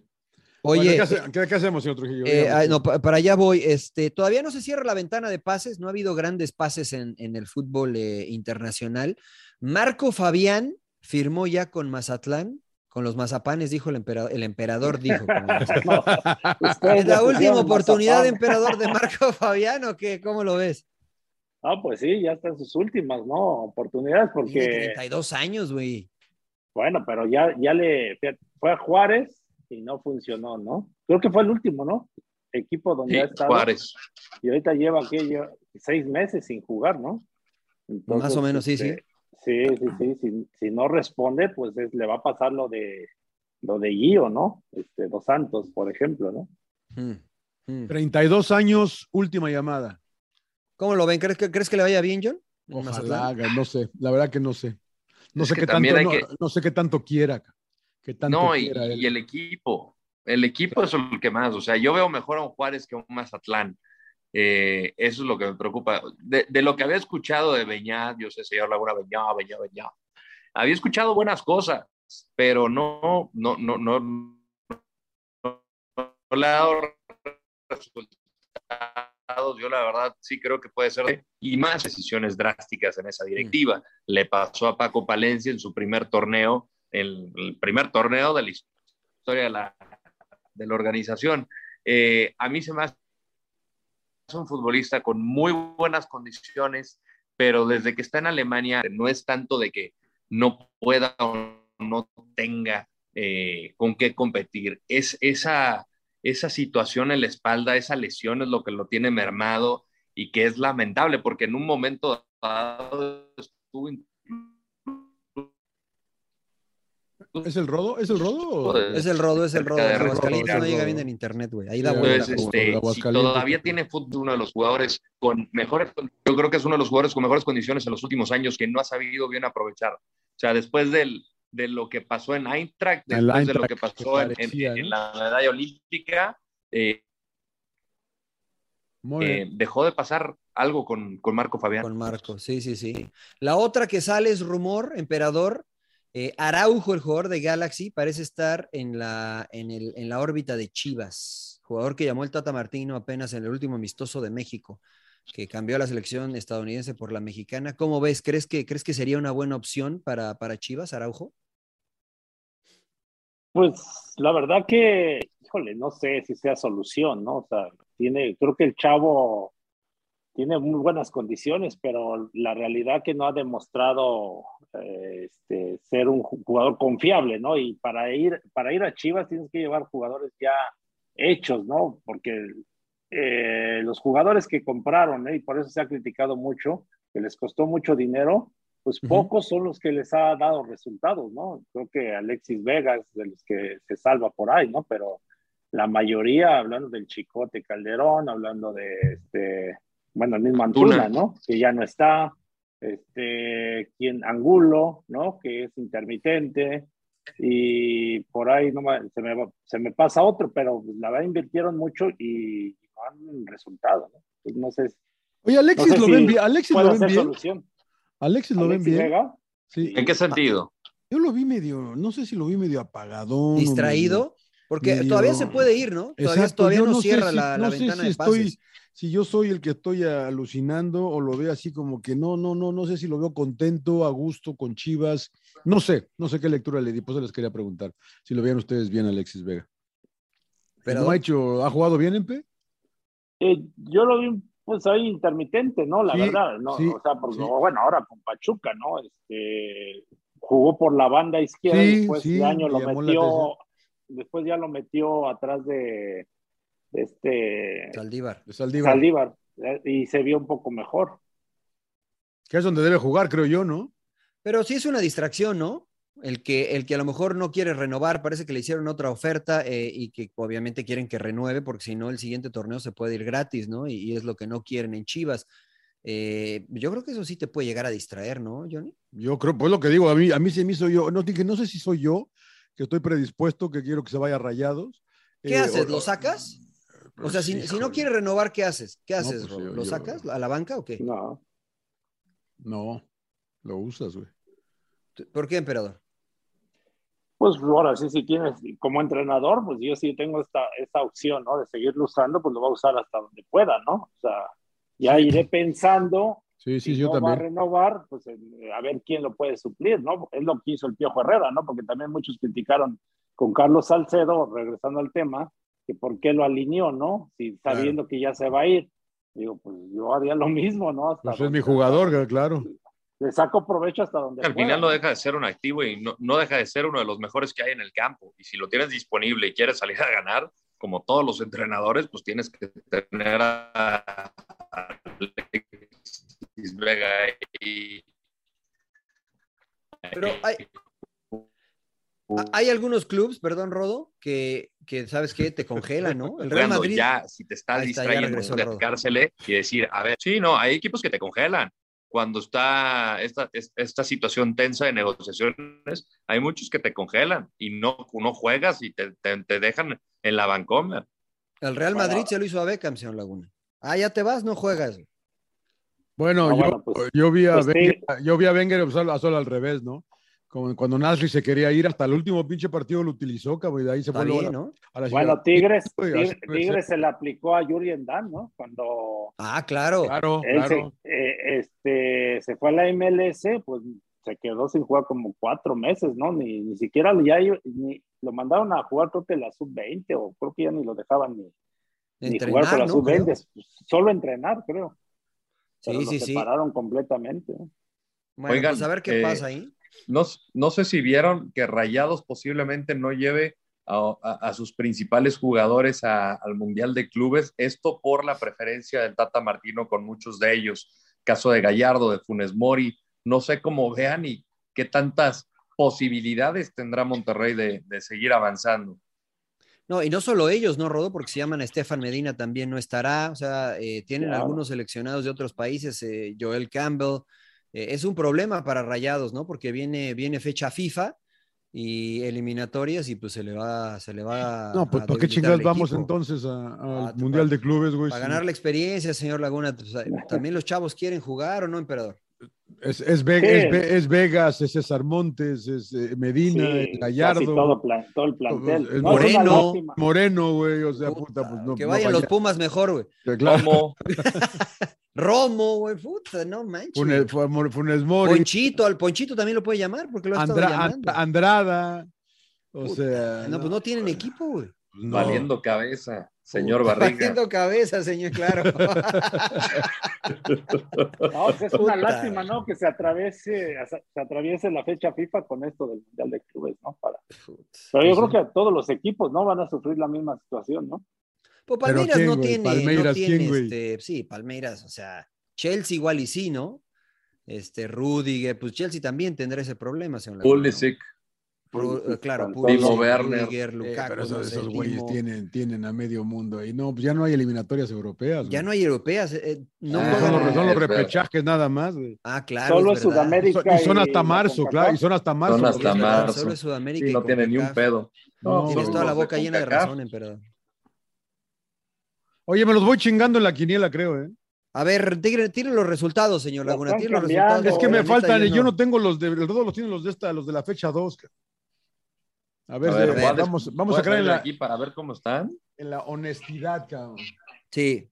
Oye, Bueno, ¿qué, hace- qué- qué hacemos, señor Trujillo? Eh, no, pa- para allá voy. Este, todavía no se cierra la ventana de pases, no ha habido grandes pases en, en el fútbol eh, internacional. Marco Fabián firmó ya con Mazatlán, con los mazapanes, dijo el emperador, el emperador dijo. con los mazapanes. Ustedes ¿Es la última oportunidad, mazapán. emperador, de Marco Fabián o qué? ¿Cómo lo ves? Ah, pues sí, ya están sus últimas, ¿no? Oportunidades Tiene porque, 32 años, güey. bueno, pero ya, ya le fue a Juárez y no funcionó, ¿no? Creo que fue el último, ¿no? Equipo donde Sí, ha estado. Juárez. Y ahorita lleva ¿qué? Lleva seis meses sin jugar, ¿no? Entonces, Más o menos, sí, este, Sí, sí, sí. Si, si no responde, pues es- le va a pasar lo de lo de Gio, ¿no? Este, Dos Santos, por ejemplo, ¿no? Mm, mm. 32 años, última llamada. ¿Cómo lo ven? ¿Crees que, ¿crees que le vaya bien, John? Ojalá, no sé, la verdad que no sé. No Es sé que qué tanto, no, que- no sé qué tanto quiera. Tanto No, y, el equipo. El equipo es el que más. O sea, yo veo mejor a un Juárez que a un Mazatlán. Eh, eso es lo que me preocupa. De, de lo que había escuchado de Beñat, yo sé, señor Laguna, Beñat, Beñat, Beñat. Había escuchado buenas cosas, pero no, no, no, no, no, no le ha dado resultados. Yo la verdad sí creo que puede ser y más decisiones drásticas en esa directiva. Le pasó a Paco Palencia en su primer torneo, el, el primer torneo de la historia de la, de la organización. Eh, a mí se me hace un futbolista con muy buenas condiciones, pero desde que está en Alemania no es tanto de que no pueda o no tenga eh, con qué competir. Es esa, esa situación en la espalda, esa lesión es lo que lo tiene mermado y que es lamentable porque en un momento dado estuvo ¿Es el rodo? ¿Es el rodo? Es el rodo, es el rodo. Aguascalientes no Rodo. llega bien en internet, güey. Ahí da Sí, vuelta. Entonces, este, si todavía tiene fútbol uno de los jugadores con mejores, yo creo que es uno de los jugadores con mejores condiciones en los últimos años que no ha sabido bien aprovechar. O sea, después del, de lo que pasó en Eintracht, después de lo que pasó que en, la medalla olímpica, eh, eh, dejó de pasar algo con, con Marco Fabián. Con Marco, sí, sí, sí. La otra que sale es rumor, emperador. Eh, Araujo, el jugador de Galaxy, parece estar en la, en, el, en la órbita de Chivas. Jugador que llamó el Tata Martino apenas en el último amistoso de México, que cambió la selección estadounidense por la mexicana. ¿Cómo ves? ¿Crees que, ¿crees que sería una buena opción para, para Chivas, Araujo? Pues la verdad que, híjole, no sé si sea solución, ¿no? O sea, tiene, creo que el chavo tiene muy buenas condiciones, pero la realidad que no ha demostrado eh, este, ser un jugador confiable, ¿no? Y para ir, para ir a Chivas tienes que llevar jugadores ya hechos, ¿no? Porque eh, los jugadores que compraron, ¿eh? y por eso se ha criticado mucho, que les costó mucho dinero, pues Ujú. pocos son los que les ha dado resultados, ¿no? Creo que Alexis Vega es de los que se salva por ahí, ¿no? Pero la mayoría, hablando del Chicote Calderón, hablando de este, bueno, el mismo Antuna, Antuna. ¿no? Que ya no está, este, quien Angulo, ¿no? Que es intermitente, y por ahí no me- se, me, va- se me pasa otro, pero la verdad invirtieron mucho y no han resultado, ¿no? Pues no sé, Oye, Alexis no sé lo si ven bien. Alexis lo ven bien. solución. Alexis lo ven bien. Vega, Sí. ¿En qué sentido? Yo lo vi medio, no sé si lo vi medio apagadón. o ¿Distraído? Porque medio- todavía se puede ir, ¿no? Todavía, Exacto, todavía no, sé cierra si- la, no la sé ventana si de estoy- pases. si yo soy el que estoy alucinando o lo veo así como que no, no, no, no sé si lo veo contento, a gusto con Chivas. No sé, no sé qué lectura le di, pues les quería preguntar si lo veían ustedes bien, Alexis Vega. Pero ¿No ha hecho, ha jugado bien, Empe? Eh, yo lo vi pues ahí intermitente, ¿no? La Sí, verdad, ¿no? sí, o sea, porque, sí. bueno, ahora con Pachuca, ¿no? Este, jugó por la banda izquierda, Sí, después sí, de año lo metió. Después ya lo metió atrás de, de este Saldívar. De Saldívar, Saldívar, y se vio un poco mejor. que es donde debe jugar, creo yo, ¿no? Pero sí es una distracción, ¿no? El que, el que a lo mejor no quiere renovar, parece que le hicieron otra oferta eh, y que obviamente quieren que renueve, porque si no, el siguiente torneo se puede ir gratis, ¿no? Y, y es lo que no quieren en Chivas. Eh, yo creo que eso sí te puede llegar a distraer, ¿no, Johnny? Yo creo, pues lo que digo, a mí, a mí se me hizo yo, no, dije, no sé si soy yo, que estoy predispuesto, que quiero que se vaya a rayados. ¿Qué Eh, haces? o- ¿Lo sacas? O sea, si, si no quiere renovar, ¿qué haces? ¿Qué No, haces, pues yo- ¿Lo yo- sacas a la banca o qué? No. No, lo usas, güey. ¿Por qué, emperador? Pues ahora sí, si tienes, como entrenador, pues yo sí tengo esta, esta opción, ¿no? De seguirlo usando, pues lo va a usar hasta donde pueda, ¿no? O sea, ya iré pensando Sí, sí, si yo no va a renovar, pues eh, a ver quién lo puede suplir, ¿no? Es lo que hizo el Piojo Herrera, ¿no? Porque también muchos criticaron con Carlos Salcedo, regresando al tema, que por qué lo alineó, ¿no? Si sabiendo que ya se va a ir. Digo, pues yo haría lo mismo, ¿no? Hasta Pues es donde- mi jugador, claro. Le saco provecho hasta donde Al pueda, final no deja de ser un activo y no, no deja de ser uno de los mejores que hay en el campo. Y si lo tienes disponible y quieres salir a ganar, como todos los entrenadores, pues tienes que tener a hay algunos clubes, perdón, Rodo, que, que ¿sabes qué? Te congelan, ¿no? El Real Madrid. ya, si te estás distrayendo, dedicársele y decir, a ver, sí, no, hay equipos que te congelan. Cuando está esta, es- esta situación tensa de negociaciones, hay muchos que te congelan y no, no juegas y te, te, te dejan en la Vancomer. El Real. Madrid se lo hizo a Beckham, señor Laguna. Ah, ya te vas, no juegas. Bueno, Ah, yo, bueno, pues- yo vi a pues Wenger, sí. yo vi a Wenger solo, solo al revés, ¿no? Como cuando Nasri se quería ir, hasta el último pinche partido lo utilizó, cabrón, y de ahí se fue a ¿no? a la Bueno. Tigres, Tigres, se le aplicó a Jurien Dan, ¿no? Cuando Ah, claro. Claro, él se, claro. eh, este, se fue a la MLS, pues se quedó sin jugar como cuatro meses, ¿no? Ni, ni siquiera ya ni, lo mandaron a jugar, creo que la sub-20, o creo que ya ni lo dejaban ni, ni jugar con Entrenar, la ¿no? sub-20, Creo. pues, solo entrenar, creo. Pero Sí, lo sí, sí. separaron completamente. ¿no? Bueno, Oigan, pues a ver qué eh, pasa ahí. No, no sé si vieron que Rayados posiblemente no lleve a, a- a sus principales jugadores a- al Mundial de Clubes, esto por la preferencia del Tata Martino con muchos de ellos, caso de Gallardo, de Funes Mori, no sé cómo vean y qué tantas posibilidades tendrá Monterrey de, de seguir avanzando. No, y no solo ellos, ¿no, Rodo? Porque se llaman Estefan Medina también no estará. O sea, eh, tienen Claro. algunos seleccionados de otros países, eh, Joel Campbell. Eh, es un problema para Rayados, ¿no? Porque viene, viene fecha FIFA y eliminatorias y pues se le va, se le va. No, pues a ¿para qué chingados vamos entonces al Ah, Mundial para- de Clubes, güey? Para Sí. ganar la experiencia, señor Laguna. pues, también los chavos quieren jugar o no, emperador. Es, es, Ve- Sí. es Ve- es Vegas, es César Montes, es eh, Medina, Sí, es casi Gallardo, todo, plan- todo el plantel. es No, Moreno. Moreno, güey, o sea, Puta, puta, pues no. que no vayan los vaya- Pumas mejor, güey. Claro, ¿Cómo? Romo, güey, puta, no manches. Funes, Funes- Mori, Ponchito, al Ponchito también lo puede llamar porque lo ha estado Andra- llamando. And- Andrada, o Puta, sea. no, pues no tienen equipo, güey. pues no. Valiendo cabeza, señor Barriga. Batiendo cabeza, señor, claro. No, pues es una Puta. lástima, ¿no? Que se atraviese, se atraviese la fecha FIFA con esto del Mundial de Clubes, ¿no? Para... Pero yo Pues creo que a todos los equipos, ¿no? Van a sufrir la misma situación, ¿no? Pues Palmeiras ¿quién, no tiene, Palmeiras, no tiene este, sí, Palmeiras, o sea, Chelsea igual y sí, ¿no? Este, Rudiger, pues Chelsea también tendrá ese problema, señor. Laguna, ¿no? Eh, claro, Timo Pulisic, Werner. Eh, Lukaku, pero no esos, sé, esos güeyes tienen, tienen a medio mundo ahí. No, pues ya no hay eliminatorias europeas. Ya güey. no hay europeas, eh, no Ah, son, los, son los repechajes nada más, güey. Ah, claro. Solo es. Y Sudamérica. son, y son hasta marzo, claro, y son hasta marzo. Son los hasta marzo. Solo es Sudamérica sí, y no tiene ni un pedo. No, Tienes toda la los boca llena de razón, emperador. Oye, me los voy chingando en la quiniela, creo, ¿eh? A ver, tire, tire los resultados, señor Laguna. los cambiando. resultados. Es que me faltan, yo yo no tengo los de, el Rodo los tiene los de esta, los de la fecha 2. A ver, A ver, eh, vamos, a creer en la, aquí para ver cómo están. en la honestidad, cabrón. Sí.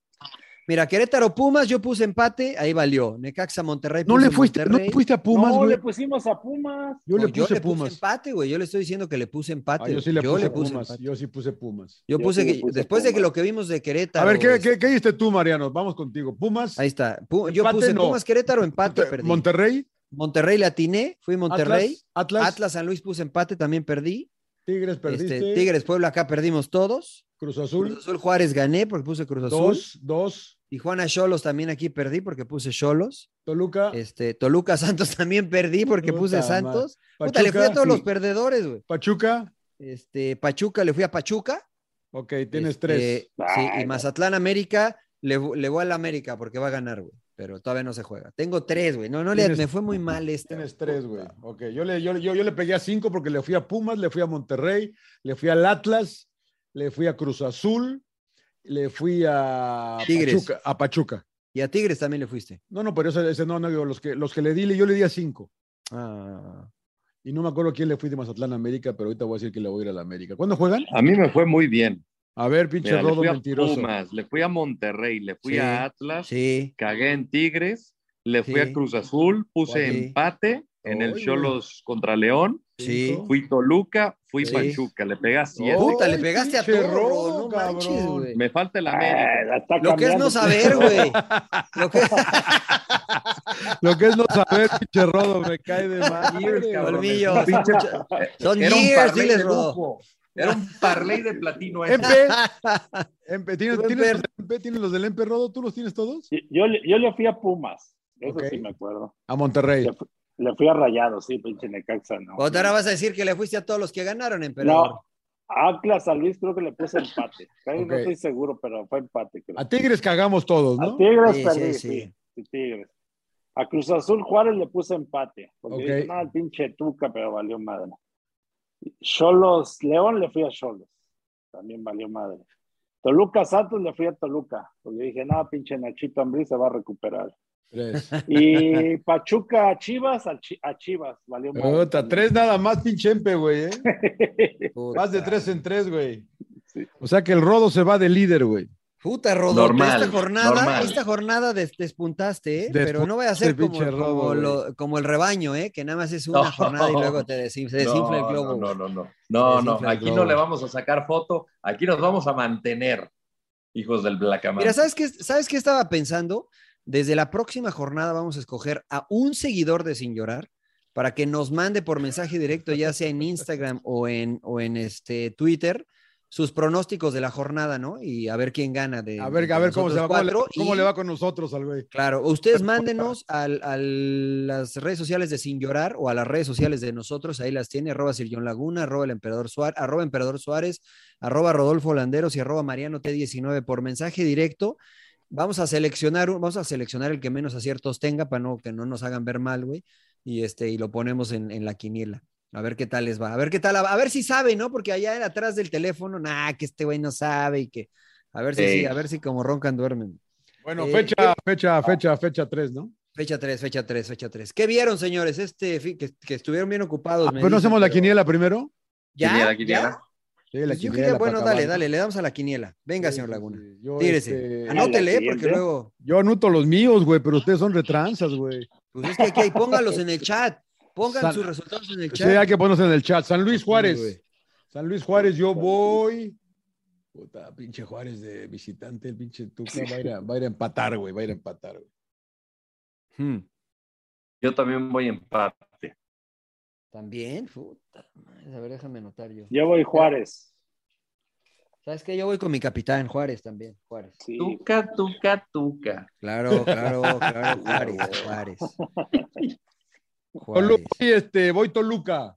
Mira, Querétaro Pumas, yo puse empate, ahí valió. Necaxa Monterrey. No le fuiste, no Monterrey. le fuiste a Pumas, no, güey. le pusimos a Pumas. Yo No, le puse Pumas. empate, güey. Yo le estoy diciendo que le puse empate. Ah, yo sí le puse Pumas. empate. Yo sí puse Pumas. Yo Yo puse sí le que puse después de que lo que vimos de Querétaro. A ver, ¿qué, qué, qué diste tú, Mariano? Vamos contigo. Pumas, Ahí está. Pu- yo puse no. Pumas Querétaro, empate, Monte- perdí. Monterrey, Monterrey le atiné, fui Monterrey. Atlas, Atlas, Atlas San Luis puse empate, también perdí. Tigres perdiste, Este, Tigres Puebla acá perdimos todos. Cruz Azul, Cruz Azul Juárez gané porque puse Cruz Azul. dos, dos, Tijuana Cholos también aquí perdí porque puse Cholos. Toluca, Este, Toluca Santos también perdí porque Puta puse. Santos. Puta, le fui a Pachuca, todos los perdedores, güey. Pachuca, Este, Pachuca, le fui a Pachuca. ok, tienes Este, tres. Sí, y. Mazatlán América, le, le voy al América porque va a ganar, güey. Pero todavía no se juega. Tengo tres, güey. No, no le, me fue muy mal este. Tienes tres, güey. Ok, yo le, yo, yo, yo le pegué a cinco porque le fui a Pumas, le fui a Monterrey, le fui al Atlas, le fui a Cruz Azul, le fui a Tigres. Pachuca. A Pachuca. Y a Tigres también le fuiste. No, no, pero ese, ese no, no, los que, los que le di, yo le di a cinco. Ah. Y no me acuerdo quién le fui de Mazatlán a América, pero ahorita voy a decir que le voy a ir a la América. ¿Cuándo juegan? A mí me fue muy bien. A ver, pinche Mira, le rodo fui a mentiroso. Pumas, le fui a Monterrey, le fui Sí, a Atlas, Sí. cagué en Tigres, le fui Sí. a Cruz Azul, puse empate en el Cholos contra León, Sí. Fui Toluca, fui Sí. Pachuca, le a siete. Puta, le pegaste a todo, rodo, no manches, cabrón. güey. Me falta el América. Ay, la está Lo que es no saber, güey. Lo que... Lo que es no saber, pinche rodo, me cae de madre. Pinche- Son years, diles, Rodo. Era un parlay de platino. ese. Empe, Empe, ¿tienes, los del Empe? ¿Tienes los del Empe, Rodo? ¿Tú los tienes todos? Yo, le- yo le fui a Pumas. Eso sí me acuerdo. A Monterrey. Le, fu- le fui a Rayados, sí, pinche Necaxa, no. O ahora vas a decir que le fuiste a todos los que ganaron, emperador. No, a Atlas a Luis creo que le puse empate. Ahí Ok. No estoy seguro, pero fue empate. Creo. A Tigres cagamos todos, A ¿no? Tigres Sí, perdí, sí, sí, sí. sí, Tigres. A Cruz Azul Juárez le puse empate. Porque Ok. dije, no, el pinche Tuca, pero valió madre. Cholos, León le fui a Cholos. También valió madre. Toluca Santos le fui a Toluca. Porque dije, no, pinche Nachito Ambrí se va a recuperar. Tres. Y Pachuca a Chivas, a, Chi- a Chivas, valió madre. Tres nada más, pinche Empe, güey, ¿eh? Más de tres en tres, güey. Sí. O sea que el Rodo se va de líder, güey. Puta, Rodo, Normal, esta jornada, normal. esta jornada des- despuntaste, ¿eh? Despuntaste, pero no vaya a ser como, lo- el rebaño, ¿eh? Que nada más es una No. jornada y luego te se desinfla el globo. No, no, no, no. No, aquí no le vamos a sacar foto, aquí nos vamos a mantener, hijos del Blackaman. Mira, ¿sabes qué, ¿sabes qué estaba pensando? Desde la próxima jornada vamos a escoger a un seguidor de Sin Llorar para que nos mande por mensaje directo, ya sea en Instagram o en, o en este Twitter, sus pronósticos de la jornada, ¿no? Y a ver quién gana de. A ver, a ver cómo, se va, cómo, le, cómo y- le va con nosotros al güey. Claro, ustedes mándenos al- a las redes sociales de Sin Llorar o a las redes sociales de nosotros, ahí las tiene, arroba Sir John Laguna, arroba el emperador Suárez, arroba emperador Suárez, arroba Rodolfo Landeros y arroba Mariano T19 por mensaje directo. Vamos a seleccionar, vamos a seleccionar el que menos aciertos tenga para no, que no nos hagan ver mal, güey. Y este, y lo ponemos en, en la quiniela. A ver qué tal les va. A ver qué tal, a, a ver si sabe, ¿no? Porque allá atrás del teléfono, nah, que este güey no sabe y que. A ver si Sí. sí, a ver si como roncan duermen. Bueno, Eh, fecha, fecha, fecha, fecha 3, ¿no? Fecha 3, fecha 3, fecha 3. ¿Qué vieron, señores? Este, que, que estuvieron bien ocupados. Ah, me pues no hacemos la pero- quiniela primero. ¿Ya? Quiniela, ¿Ya? quiniela. Sí, la Pues yo quiniela quería- bueno, dale, dale, le damos a la quiniela. Venga, Sí, señor Laguna. sí. Yo, Tírese. este, Anótele, porque luego. yo anoto los míos, güey, pero ustedes son retranzas, güey. Pues es que aquí hay, póngalos en el chat. Pongan San- sus resultados en el Sí, chat. hay que ponerse en el chat. San Luis Sí, Juárez. güey. San Luis Juárez, yo voy. Puta, pinche Juárez de visitante, el pinche Tuca va a ir a, va a, ir a empatar, güey, va a ir a empatar, güey. Hmm. Yo también voy empate. También, puta. madre, A ver, déjame anotar yo. Yo voy Juárez. ¿Sabes qué? Yo voy con mi capitán, Juárez también. Juárez. Sí. Tuca, tuca, tuca. Claro, claro, claro, Juárez, Juárez. Toluca, sí, este, voy Toluca.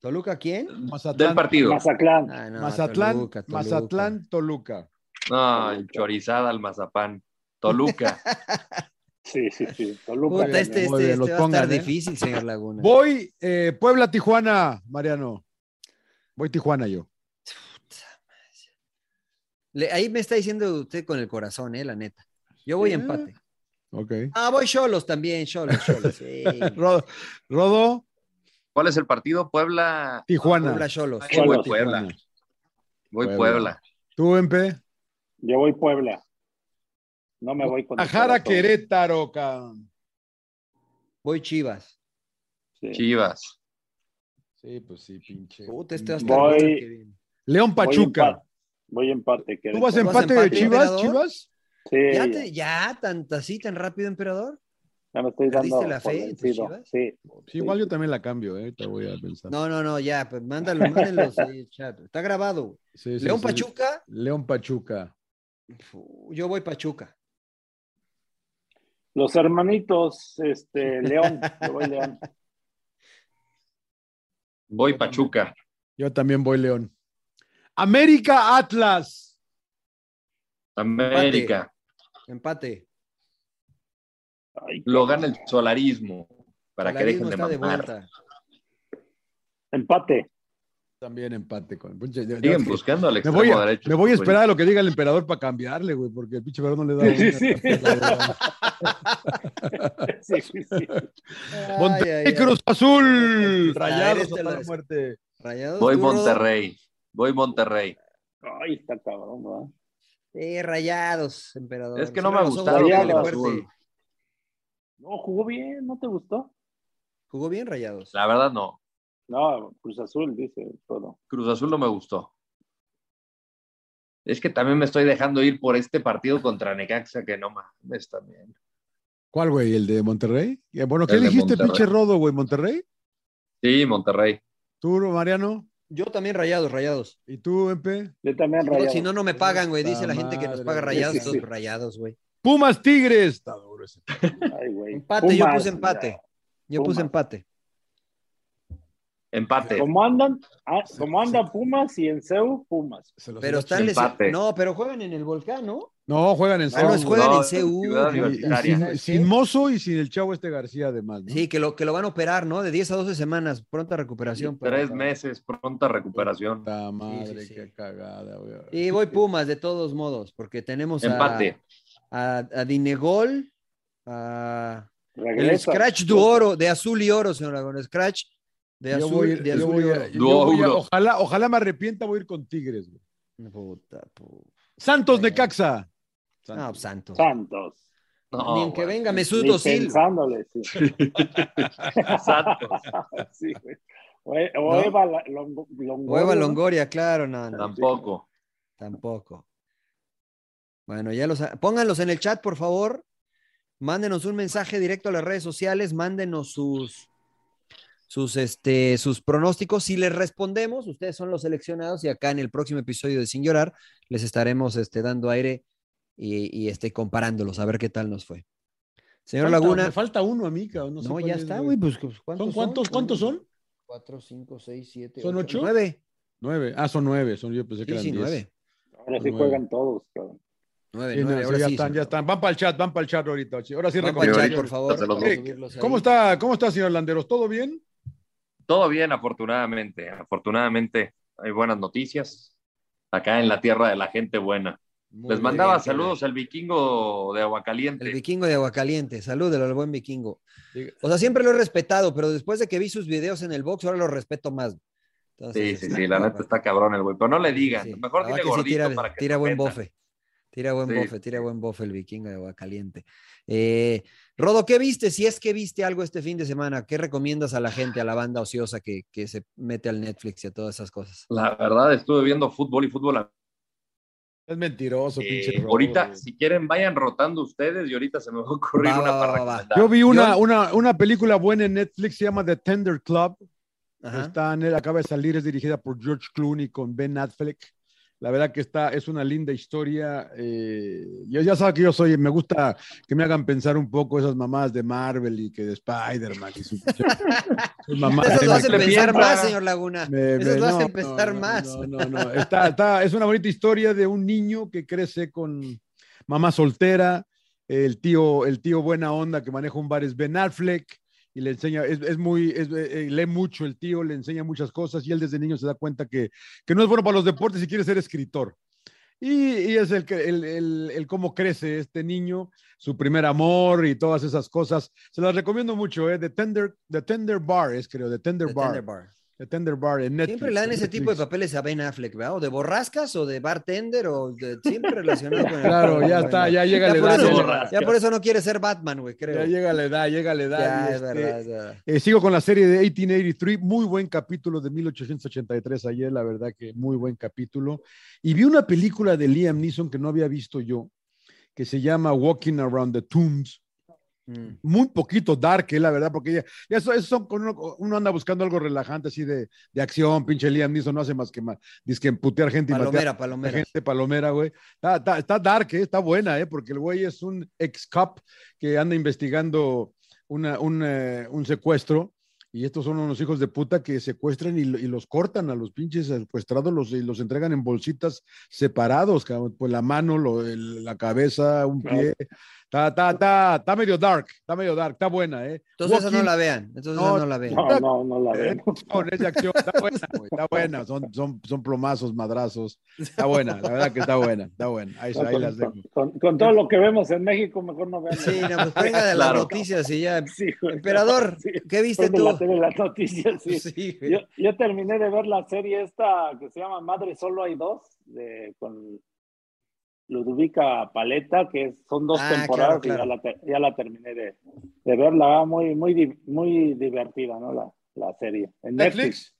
¿Toluca quién? Mazatlán, Del partido. Mazatlán. Ah, no, Mazatlán, Toluca, Toluca. Mazatlán, Toluca. No, chorizada al mazapán. Toluca. Sí, sí, sí. Toluca. Puta, este, este, bien, este va a estar ¿eh? difícil, señor Laguna. Voy eh, Puebla, Tijuana, Mariano. Voy Tijuana yo. Le- ahí me está diciendo usted con el corazón, eh, la neta. Yo voy empate. Ok. Ah, voy Cholos también, Cholos, Cholos. Sí. Rodo, Rodo, ¿Cuál es el partido? Puebla. Tijuana. Puebla Cholos. Yo voy. Puebla. Voy Puebla. Puebla. Tú, Empe. Yo voy Puebla. No me voy con Ajara. Querétaro, cabrón. Voy Chivas. Sí. Chivas. Sí, pues sí, pinche. Puta, este va a estar Voy-. León Voy Pachuca. empate. Voy empate. ¿Tú vas ¿Tú vas empate de empate, Chivas, emperador? Chivas? Sí, ¿Ya, ya, te- ya tan así, tan rápido, emperador? ya me estoy ¿Perdiste dando la fe en tus vencido. Chivas? Sí. Sí, igual yo también la cambio, eh. Te voy a pensar. No, no, no, ya, pues mándalo, mándenlos ahí, chat. Está grabado. Sí, sí, León sí. Pachuca, León Pachuca. yo voy Pachuca. Los hermanitos, este, León. Yo voy León. Voy Pachuca. Yo también voy León. América Atlas. América. Empate. Ay, Lo gana el solarismo. Para que dejen de mamar. Empate. También empate con. Siguen buscando al me extremo voy, a, derecho. me voy a esperar a lo que diga el emperador para cambiarle, güey, porque el pinche verano no le da. Sí, sí, sí, sí, sí. Monterrey, Ay, ay, ay. Cruz Azul. Rayados este la muerte. Rayados. Voy. Monterrey. Voy Monterrey. Ay, está cabrón, ¿verdad? Sí, rayados, emperador. Es que no me. Azul. No, jugó bien, ¿no te gustó? Jugó bien rayados. La verdad no. No, Cruz Azul, dice todo. Cruz Azul no me gustó. Es que también me estoy dejando ir por este partido contra Necaxa, que no mames también. ¿Cuál, güey? ¿El de Monterrey? Eh, Bueno, ¿qué El dijiste, pinche Rodo, güey? ¿Monterrey? Sí, Monterrey. ¿Tú, Mariano? Yo también rayados, rayados. ¿Y tú, Empe? Yo también No, rayado. si no, no me pagan, güey. Dice Puta la gente que nos paga rayados, Sí, sí, todos sí. rayados, güey. Pumas Tigres. Está duro ese. Ay, güey. Empate, yo Pumas, puse empate. Yo Pumas. puse empate. Empate. ¿Cómo andan? Ah, ¿Cómo andan Pumas y en Seu, Pumas? Se los Pero están empate. No, pero juegan en el volcán, ¿no? No, juegan en Ah, no, juegan No, en Universitaria. sin, sin Mozo y sin el chavo este García, además. ¿no? Sí, que lo, que lo van a operar, ¿no? De 10 a 12 semanas. Pronta recuperación. para- Tres meses, pronta recuperación. Puta madre, Sí, sí, sí. qué cagada, güey. Y voy Pumas de todos modos, porque tenemos a, Empate. a, a Dinegol, a el. Scratch de oro, de azul y oro, señor Laguna. Scratch de Yo azul, voy- de yo azul voy y a- yo voy a- ojalá, ojalá me arrepienta, voy a ir con Tigres. güey. Puta, pu- Santos Ay, Necaxa. No, santo. Santos. No, Ni en que venga Mesut Özil. pensándole, sí. Santos. Sí, güey. O, o No. Eva. Longoria, claro, no, no, Tampoco. tampoco. Bueno, ya los pónganlos en el chat, por favor. Mándenos un mensaje directo a las redes sociales, mándenos sus sus, este, sus pronósticos. Si les respondemos, ustedes son los seleccionados y acá en el próximo episodio de Sin Llorar les estaremos este, dando aire y, y este, comparándolos, a ver qué tal nos fue. Señor Falta- Laguna. Me falta uno a mí, cabrón. No, sé No, cuál ya es, está, güey. Pues, pues, ¿cuántos ¿Son cuántos? ¿Cuántos son? Cuatro, cinco, seis, siete. ¿Son ocho? Nueve. Nueve. Ah, son nueve. Son, yo pensé que Sí, eran sí, diez. nueve. Ahora sí Nueve. juegan todos, cabrón. Nueve, Sí, no, nueve. Ahora ya sí, están, ya están. Van para el chat, van para el chat ahorita. Ahora sí Van chat, por favor. ¿Cómo está, ¿Cómo está, señor Landeros? ¿Todo bien? Todo bien, afortunadamente. Afortunadamente hay buenas noticias acá en la tierra de la gente buena. Muy Les mandaba bien, saludos al vikingo de Aguacaliente. El vikingo de Aguacaliente. Salud al buen vikingo. O sea, siempre lo he respetado, pero después de que vi sus videos en el box, ahora lo respeto más. Entonces, Sí, sí, este, sí, la neta está cabrón el güey. Pero no le Sí, digan. sí. Mejor La dile que sí gordito tira, para que tira buen bofe. Tira buen Sí, bofe, sí, tira sí. buen bofe el vikingo de Aguacaliente. Eh, Rodo, ¿qué viste? Si es que viste algo este fin de semana, ¿qué recomiendas a la gente, a la banda ociosa que, que se mete al Netflix y a todas esas cosas? La verdad, estuve viendo fútbol y fútbol. Es mentiroso, eh, pinche. Rodo, ahorita, si quieren, vayan rotando ustedes y ahorita se me va a ocurrir Va, una va. Yo vi una, una, una película buena en Netflix, se llama The Tender Club. Ajá. Está en él, acaba de salir, es dirigida por George Clooney con Ben Affleck. La verdad que está, es una linda historia. eh, yo ya sabe que yo soy, me gusta que me hagan pensar un poco esas mamás de Marvel y que de Spider-Man y su-. Esas lo le pensar piensa. más, señor Laguna. me- lo no, hacen no, pensar no, más. No, no, no. Está, está- es una bonita historia de un niño que crece con mamá soltera, el tío, el tío buena onda que maneja un bar es Ben Affleck y le enseña, es, es muy, es, eh, eh, lee mucho el tío, le enseña muchas cosas y él desde niño se da cuenta que, que no es bueno para los deportes y quiere ser escritor. Y, y es el, el, el, el cómo crece este niño, su primer amor y todas esas cosas. Se las recomiendo mucho, ¿eh? The Tender, The Tender Bar es, creo, The Tender The Bar. Tender Bar. The Tender Bar en Netflix. Siempre le dan ese tipo de papeles a Ben Affleck, ¿verdad? O de borrascas o de bartender o de, siempre relacionado con el Claro, ya está, ya llega Ya la edad. eso, ya por eso no quiere ser Batman, güey, creo. Ya llega la edad, llega la edad. Ya, es este, verdad, es verdad. eh, sigo con la serie de 1883, muy buen capítulo de 1883 ayer, la verdad que muy buen capítulo. Y vi una película de Liam Neeson que no había visto yo, que se llama Walking Around the Tombs. Mm. Muy poquito dark, eh, la verdad, porque ya, ya eso, eso son, con uno, uno anda buscando algo relajante, así de, de acción, pinche Liam Neeson no hace más que, más, que emputear gente y Palomera, palomera. gente palomera, güey. Está, está, está dark, ¿eh? está buena, ¿eh? porque el güey es un ex-cop que anda investigando una, un, eh, un secuestro. Y estos son unos hijos de puta que secuestran y, lo- y los cortan a los pinches secuestrados los, y los entregan en bolsitas separados, cabrón. Pues la mano, lo- el- la cabeza, un pie. Está, está, está, está medio dark, está medio dark, está buena, ¿eh? Entonces esa no la vean. Entonces No, esa no la vean. No, no, no la eh, veo. con esa acción, está buena, güey, está buena, son, son, son plomazos, madrazos, está buena, la verdad que está buena, está buena, ahí, No, ahí con, las dejo. con- con- con todo lo que vemos en México, mejor no vean. Sí, no, pues venga de las Claro. noticias y ya. Sí, güey. Emperador, Sí. ¿qué viste tú? la tele, las noticias, sí. Sí, güey. Yo, yo terminé de ver la serie esta que se llama Madre Solo hay dos, de, con Ludovica Paleta, que es- son dos Ah, temporadas claro, claro. y ya la, ya la terminé de, de verla, muy, muy, muy divertida, ¿no? La, la serie. En Netflix. Netflix.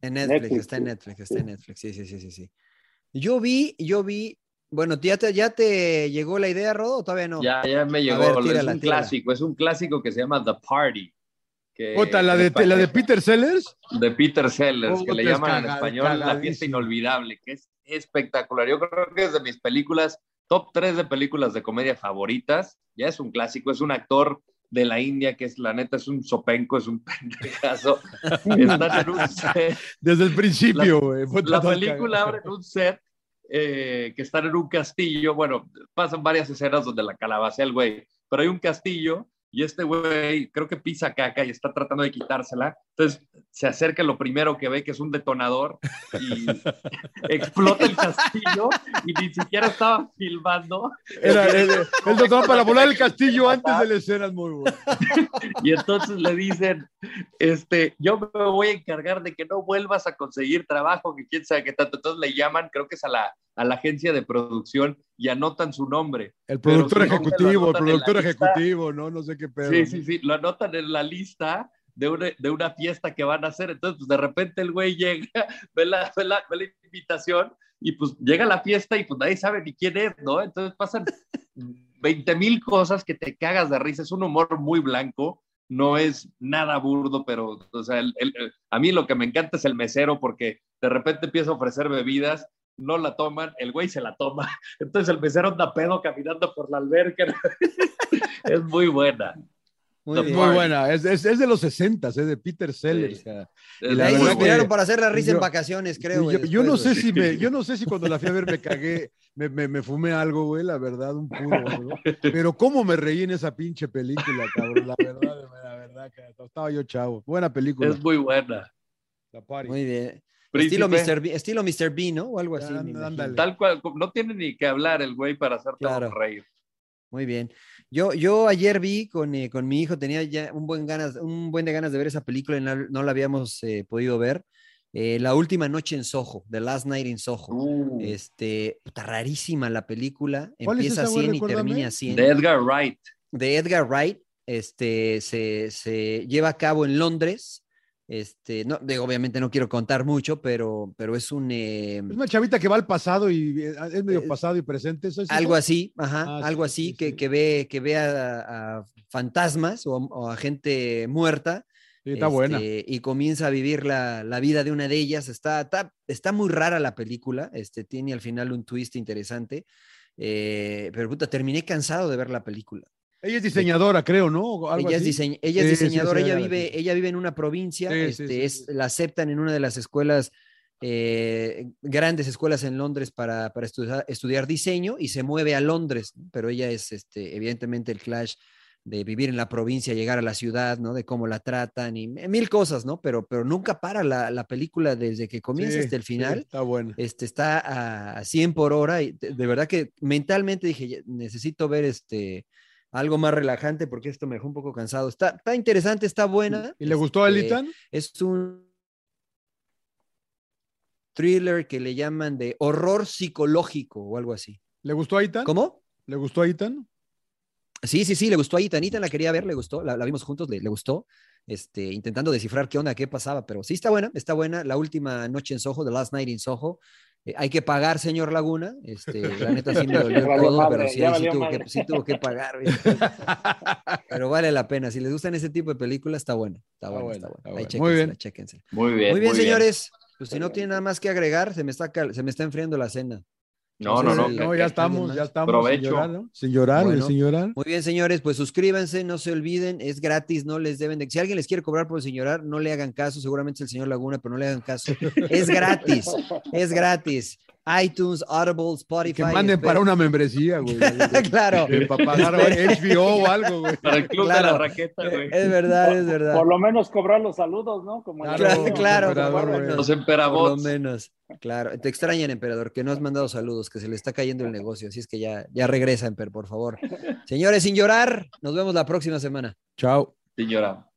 En Netflix, Netflix, está en sí. Netflix, está Sí. en Netflix, sí, sí, sí, sí, sí. Yo vi, yo vi, bueno, ¿ya te, ya te llegó la idea, Rodo, o todavía no? Ya, ya me llegó. ver, es tírala, un tírala. clásico, es un clásico que se llama The Party. Que, Puta, la de, que la de Peter Sellers. de Peter Sellers, que Puta, le es llaman en caga- español La fiesta inolvidable, que es espectacular. Yo creo que es de mis películas, top 3 de películas de comedia favoritas. Ya es un clásico, es un actor de la India que es la neta, es un sopenco, es un pendejazo. Están en un set Desde el principio, güey. La todo película abre en un set eh, que están en un castillo. Bueno, pasan varias escenas donde la calabacea el güey, pero hay un castillo y este güey creo que pisa caca y está tratando de quitársela. Entonces se acerca lo primero que ve que es un detonador y explota el castillo y ni siquiera estaba filmando. Era el, el doctor para volar el castillo antes de la escena es muy bueno. Y entonces le dicen, este, yo me voy a encargar de que no vuelvas a conseguir trabajo, que quién sabe qué tanto. Entonces le llaman, creo que es a la, a la agencia de producción y anotan su nombre. El productor ejecutivo, el productor lista. ejecutivo, ¿no? No sé qué pedo. Sí, sí, sí, lo anotan en la lista de una, de una fiesta que van a hacer. Entonces, pues de repente el güey llega, ve la, ve la, ve la invitación y pues llega a la fiesta y pues nadie sabe ni quién es, ¿no? Entonces pasan 20 mil cosas que te cagas de risa. Es un humor muy blanco, no es nada burdo, pero o sea, el- el- a mí lo que me encanta es el mesero porque de repente empieza a ofrecer bebidas, no la toman, el güey se la toma. Entonces el mesero anda pedo caminando por la alberca. es muy buena. Muy. Muy buena, es, es, es de los 60, es de Peter Sellers. Sí. Y la ahí se inspiraron que para hacer la risa en vacaciones, creo. Yo, no sé si me, yo no sé si cuando la fui a ver me cagué, me, me, me fumé algo, güey, la verdad, un puro. Pero cómo me reí en esa pinche película, cabrón, la verdad, la verdad, que estaba yo chavo. Buena película. Es muy buena. La Party. Muy bien. Príncipe, Estilo Mr. Bean, estilo Mr. Bean, ¿no? O algo así. Tal cual, no tiene ni que hablar el güey para hacerte Claro. reír. Muy bien. Yo, yo ayer vi con, eh, con mi hijo, tenía ya un buen, ganas, un buen de ganas de ver esa película y no, no la habíamos eh, podido ver. Eh, la última noche en Soho, The Last Night in Soho. Uh, Este, puta, rarísima la película. ¿Cuál es Empieza a esa, güey? 100 y termina a 100. de Edgar Wright. de Edgar Wright, este, se, se lleva a cabo en Londres. Este, no, digo, obviamente no quiero contar mucho, pero, pero es un eh, Es una chavita que va al pasado y eh, es medio pasado y presente. ¿eso es algo eso? así, ajá, Ah, algo sí, así sí, que, sí. que ve, que ve a, a fantasmas o, o a gente muerta. Está buena. este, Y comienza a vivir la, la vida de una de ellas. Está, está, está muy rara la película. Este, tiene al final un twist interesante. eh, pero puta, terminé cansado de ver la película. Ella es diseñadora, creo, ¿no? Algo ella es, diseñ- ella es diseñadora, ella, vive, ella vive en una provincia, este, es- la aceptan en una de las escuelas, eh, grandes escuelas en Londres para, para estudiar, estudiar diseño y se mueve a Londres, pero ella es este, evidentemente el clash de vivir en la provincia, llegar a la ciudad, ¿no? De cómo la tratan y mil cosas, ¿no? Pero, pero nunca para la, la película desde que comienza Sí, hasta el sí, final está buena. este, está a, a 100 por hora y de, de verdad que mentalmente dije, "Ya, necesito ver este, algo más relajante porque esto me dejó un poco cansado. Está, está interesante, está buena. ¿Y le gustó a este, Elitan? Es un thriller que le llaman de horror psicológico o algo así. ¿Le gustó a Ethan? ¿Cómo? ¿Le gustó a Ethan? Sí, sí, sí, le gustó a Ethan. Ethan la quería ver, le gustó, la, la vimos juntos, le, le gustó. Este, intentando descifrar qué onda, qué pasaba, pero sí está buena, está buena. La última noche en Soho, The Last Night in Soho. Eh, hay que pagar, señor Laguna. Este, la neta sí me dolió madre, pero sí, tuvo, que, sí tuvo que pagar. pero vale la pena. Si les gustan ese tipo de películas, está buena. Está buena, buena, está está buena. Ahí. Muy bien. chéquensela, chéquensela. Muy bien. Muy bien, señores. Pues si no tienen nada más que agregar, se me está, se me está enfriando la cena. No, no, no. No, ya estamos, ya estamos. Provecho. Sin llorar, ¿no? Sin llorar, Bueno. sin llorar. Muy bien, señores, pues suscríbanse, no se olviden, es gratis, no les deben de... Si alguien les quiere cobrar por señorar, no le hagan caso, seguramente es el señor Laguna, pero no le hagan caso. Es gratis, es gratis. iTunes, Audible, Spotify. Que manden espero- para una membresía, güey. claro, para pagar HBO o algo, güey. Para el club de Claro. la raqueta, güey. es verdad, es verdad. Por lo menos cobrar los saludos, ¿no? Como Claro, radio. claro, emperador, por lo güey. menos. Los Por lo menos, claro. Te extrañan, emperador, que no has mandado saludos, que se le está cayendo el negocio. Así es que ya, ya regresa, emper, por favor. Señores, sin llorar, nos vemos la próxima semana. Chao. Señora.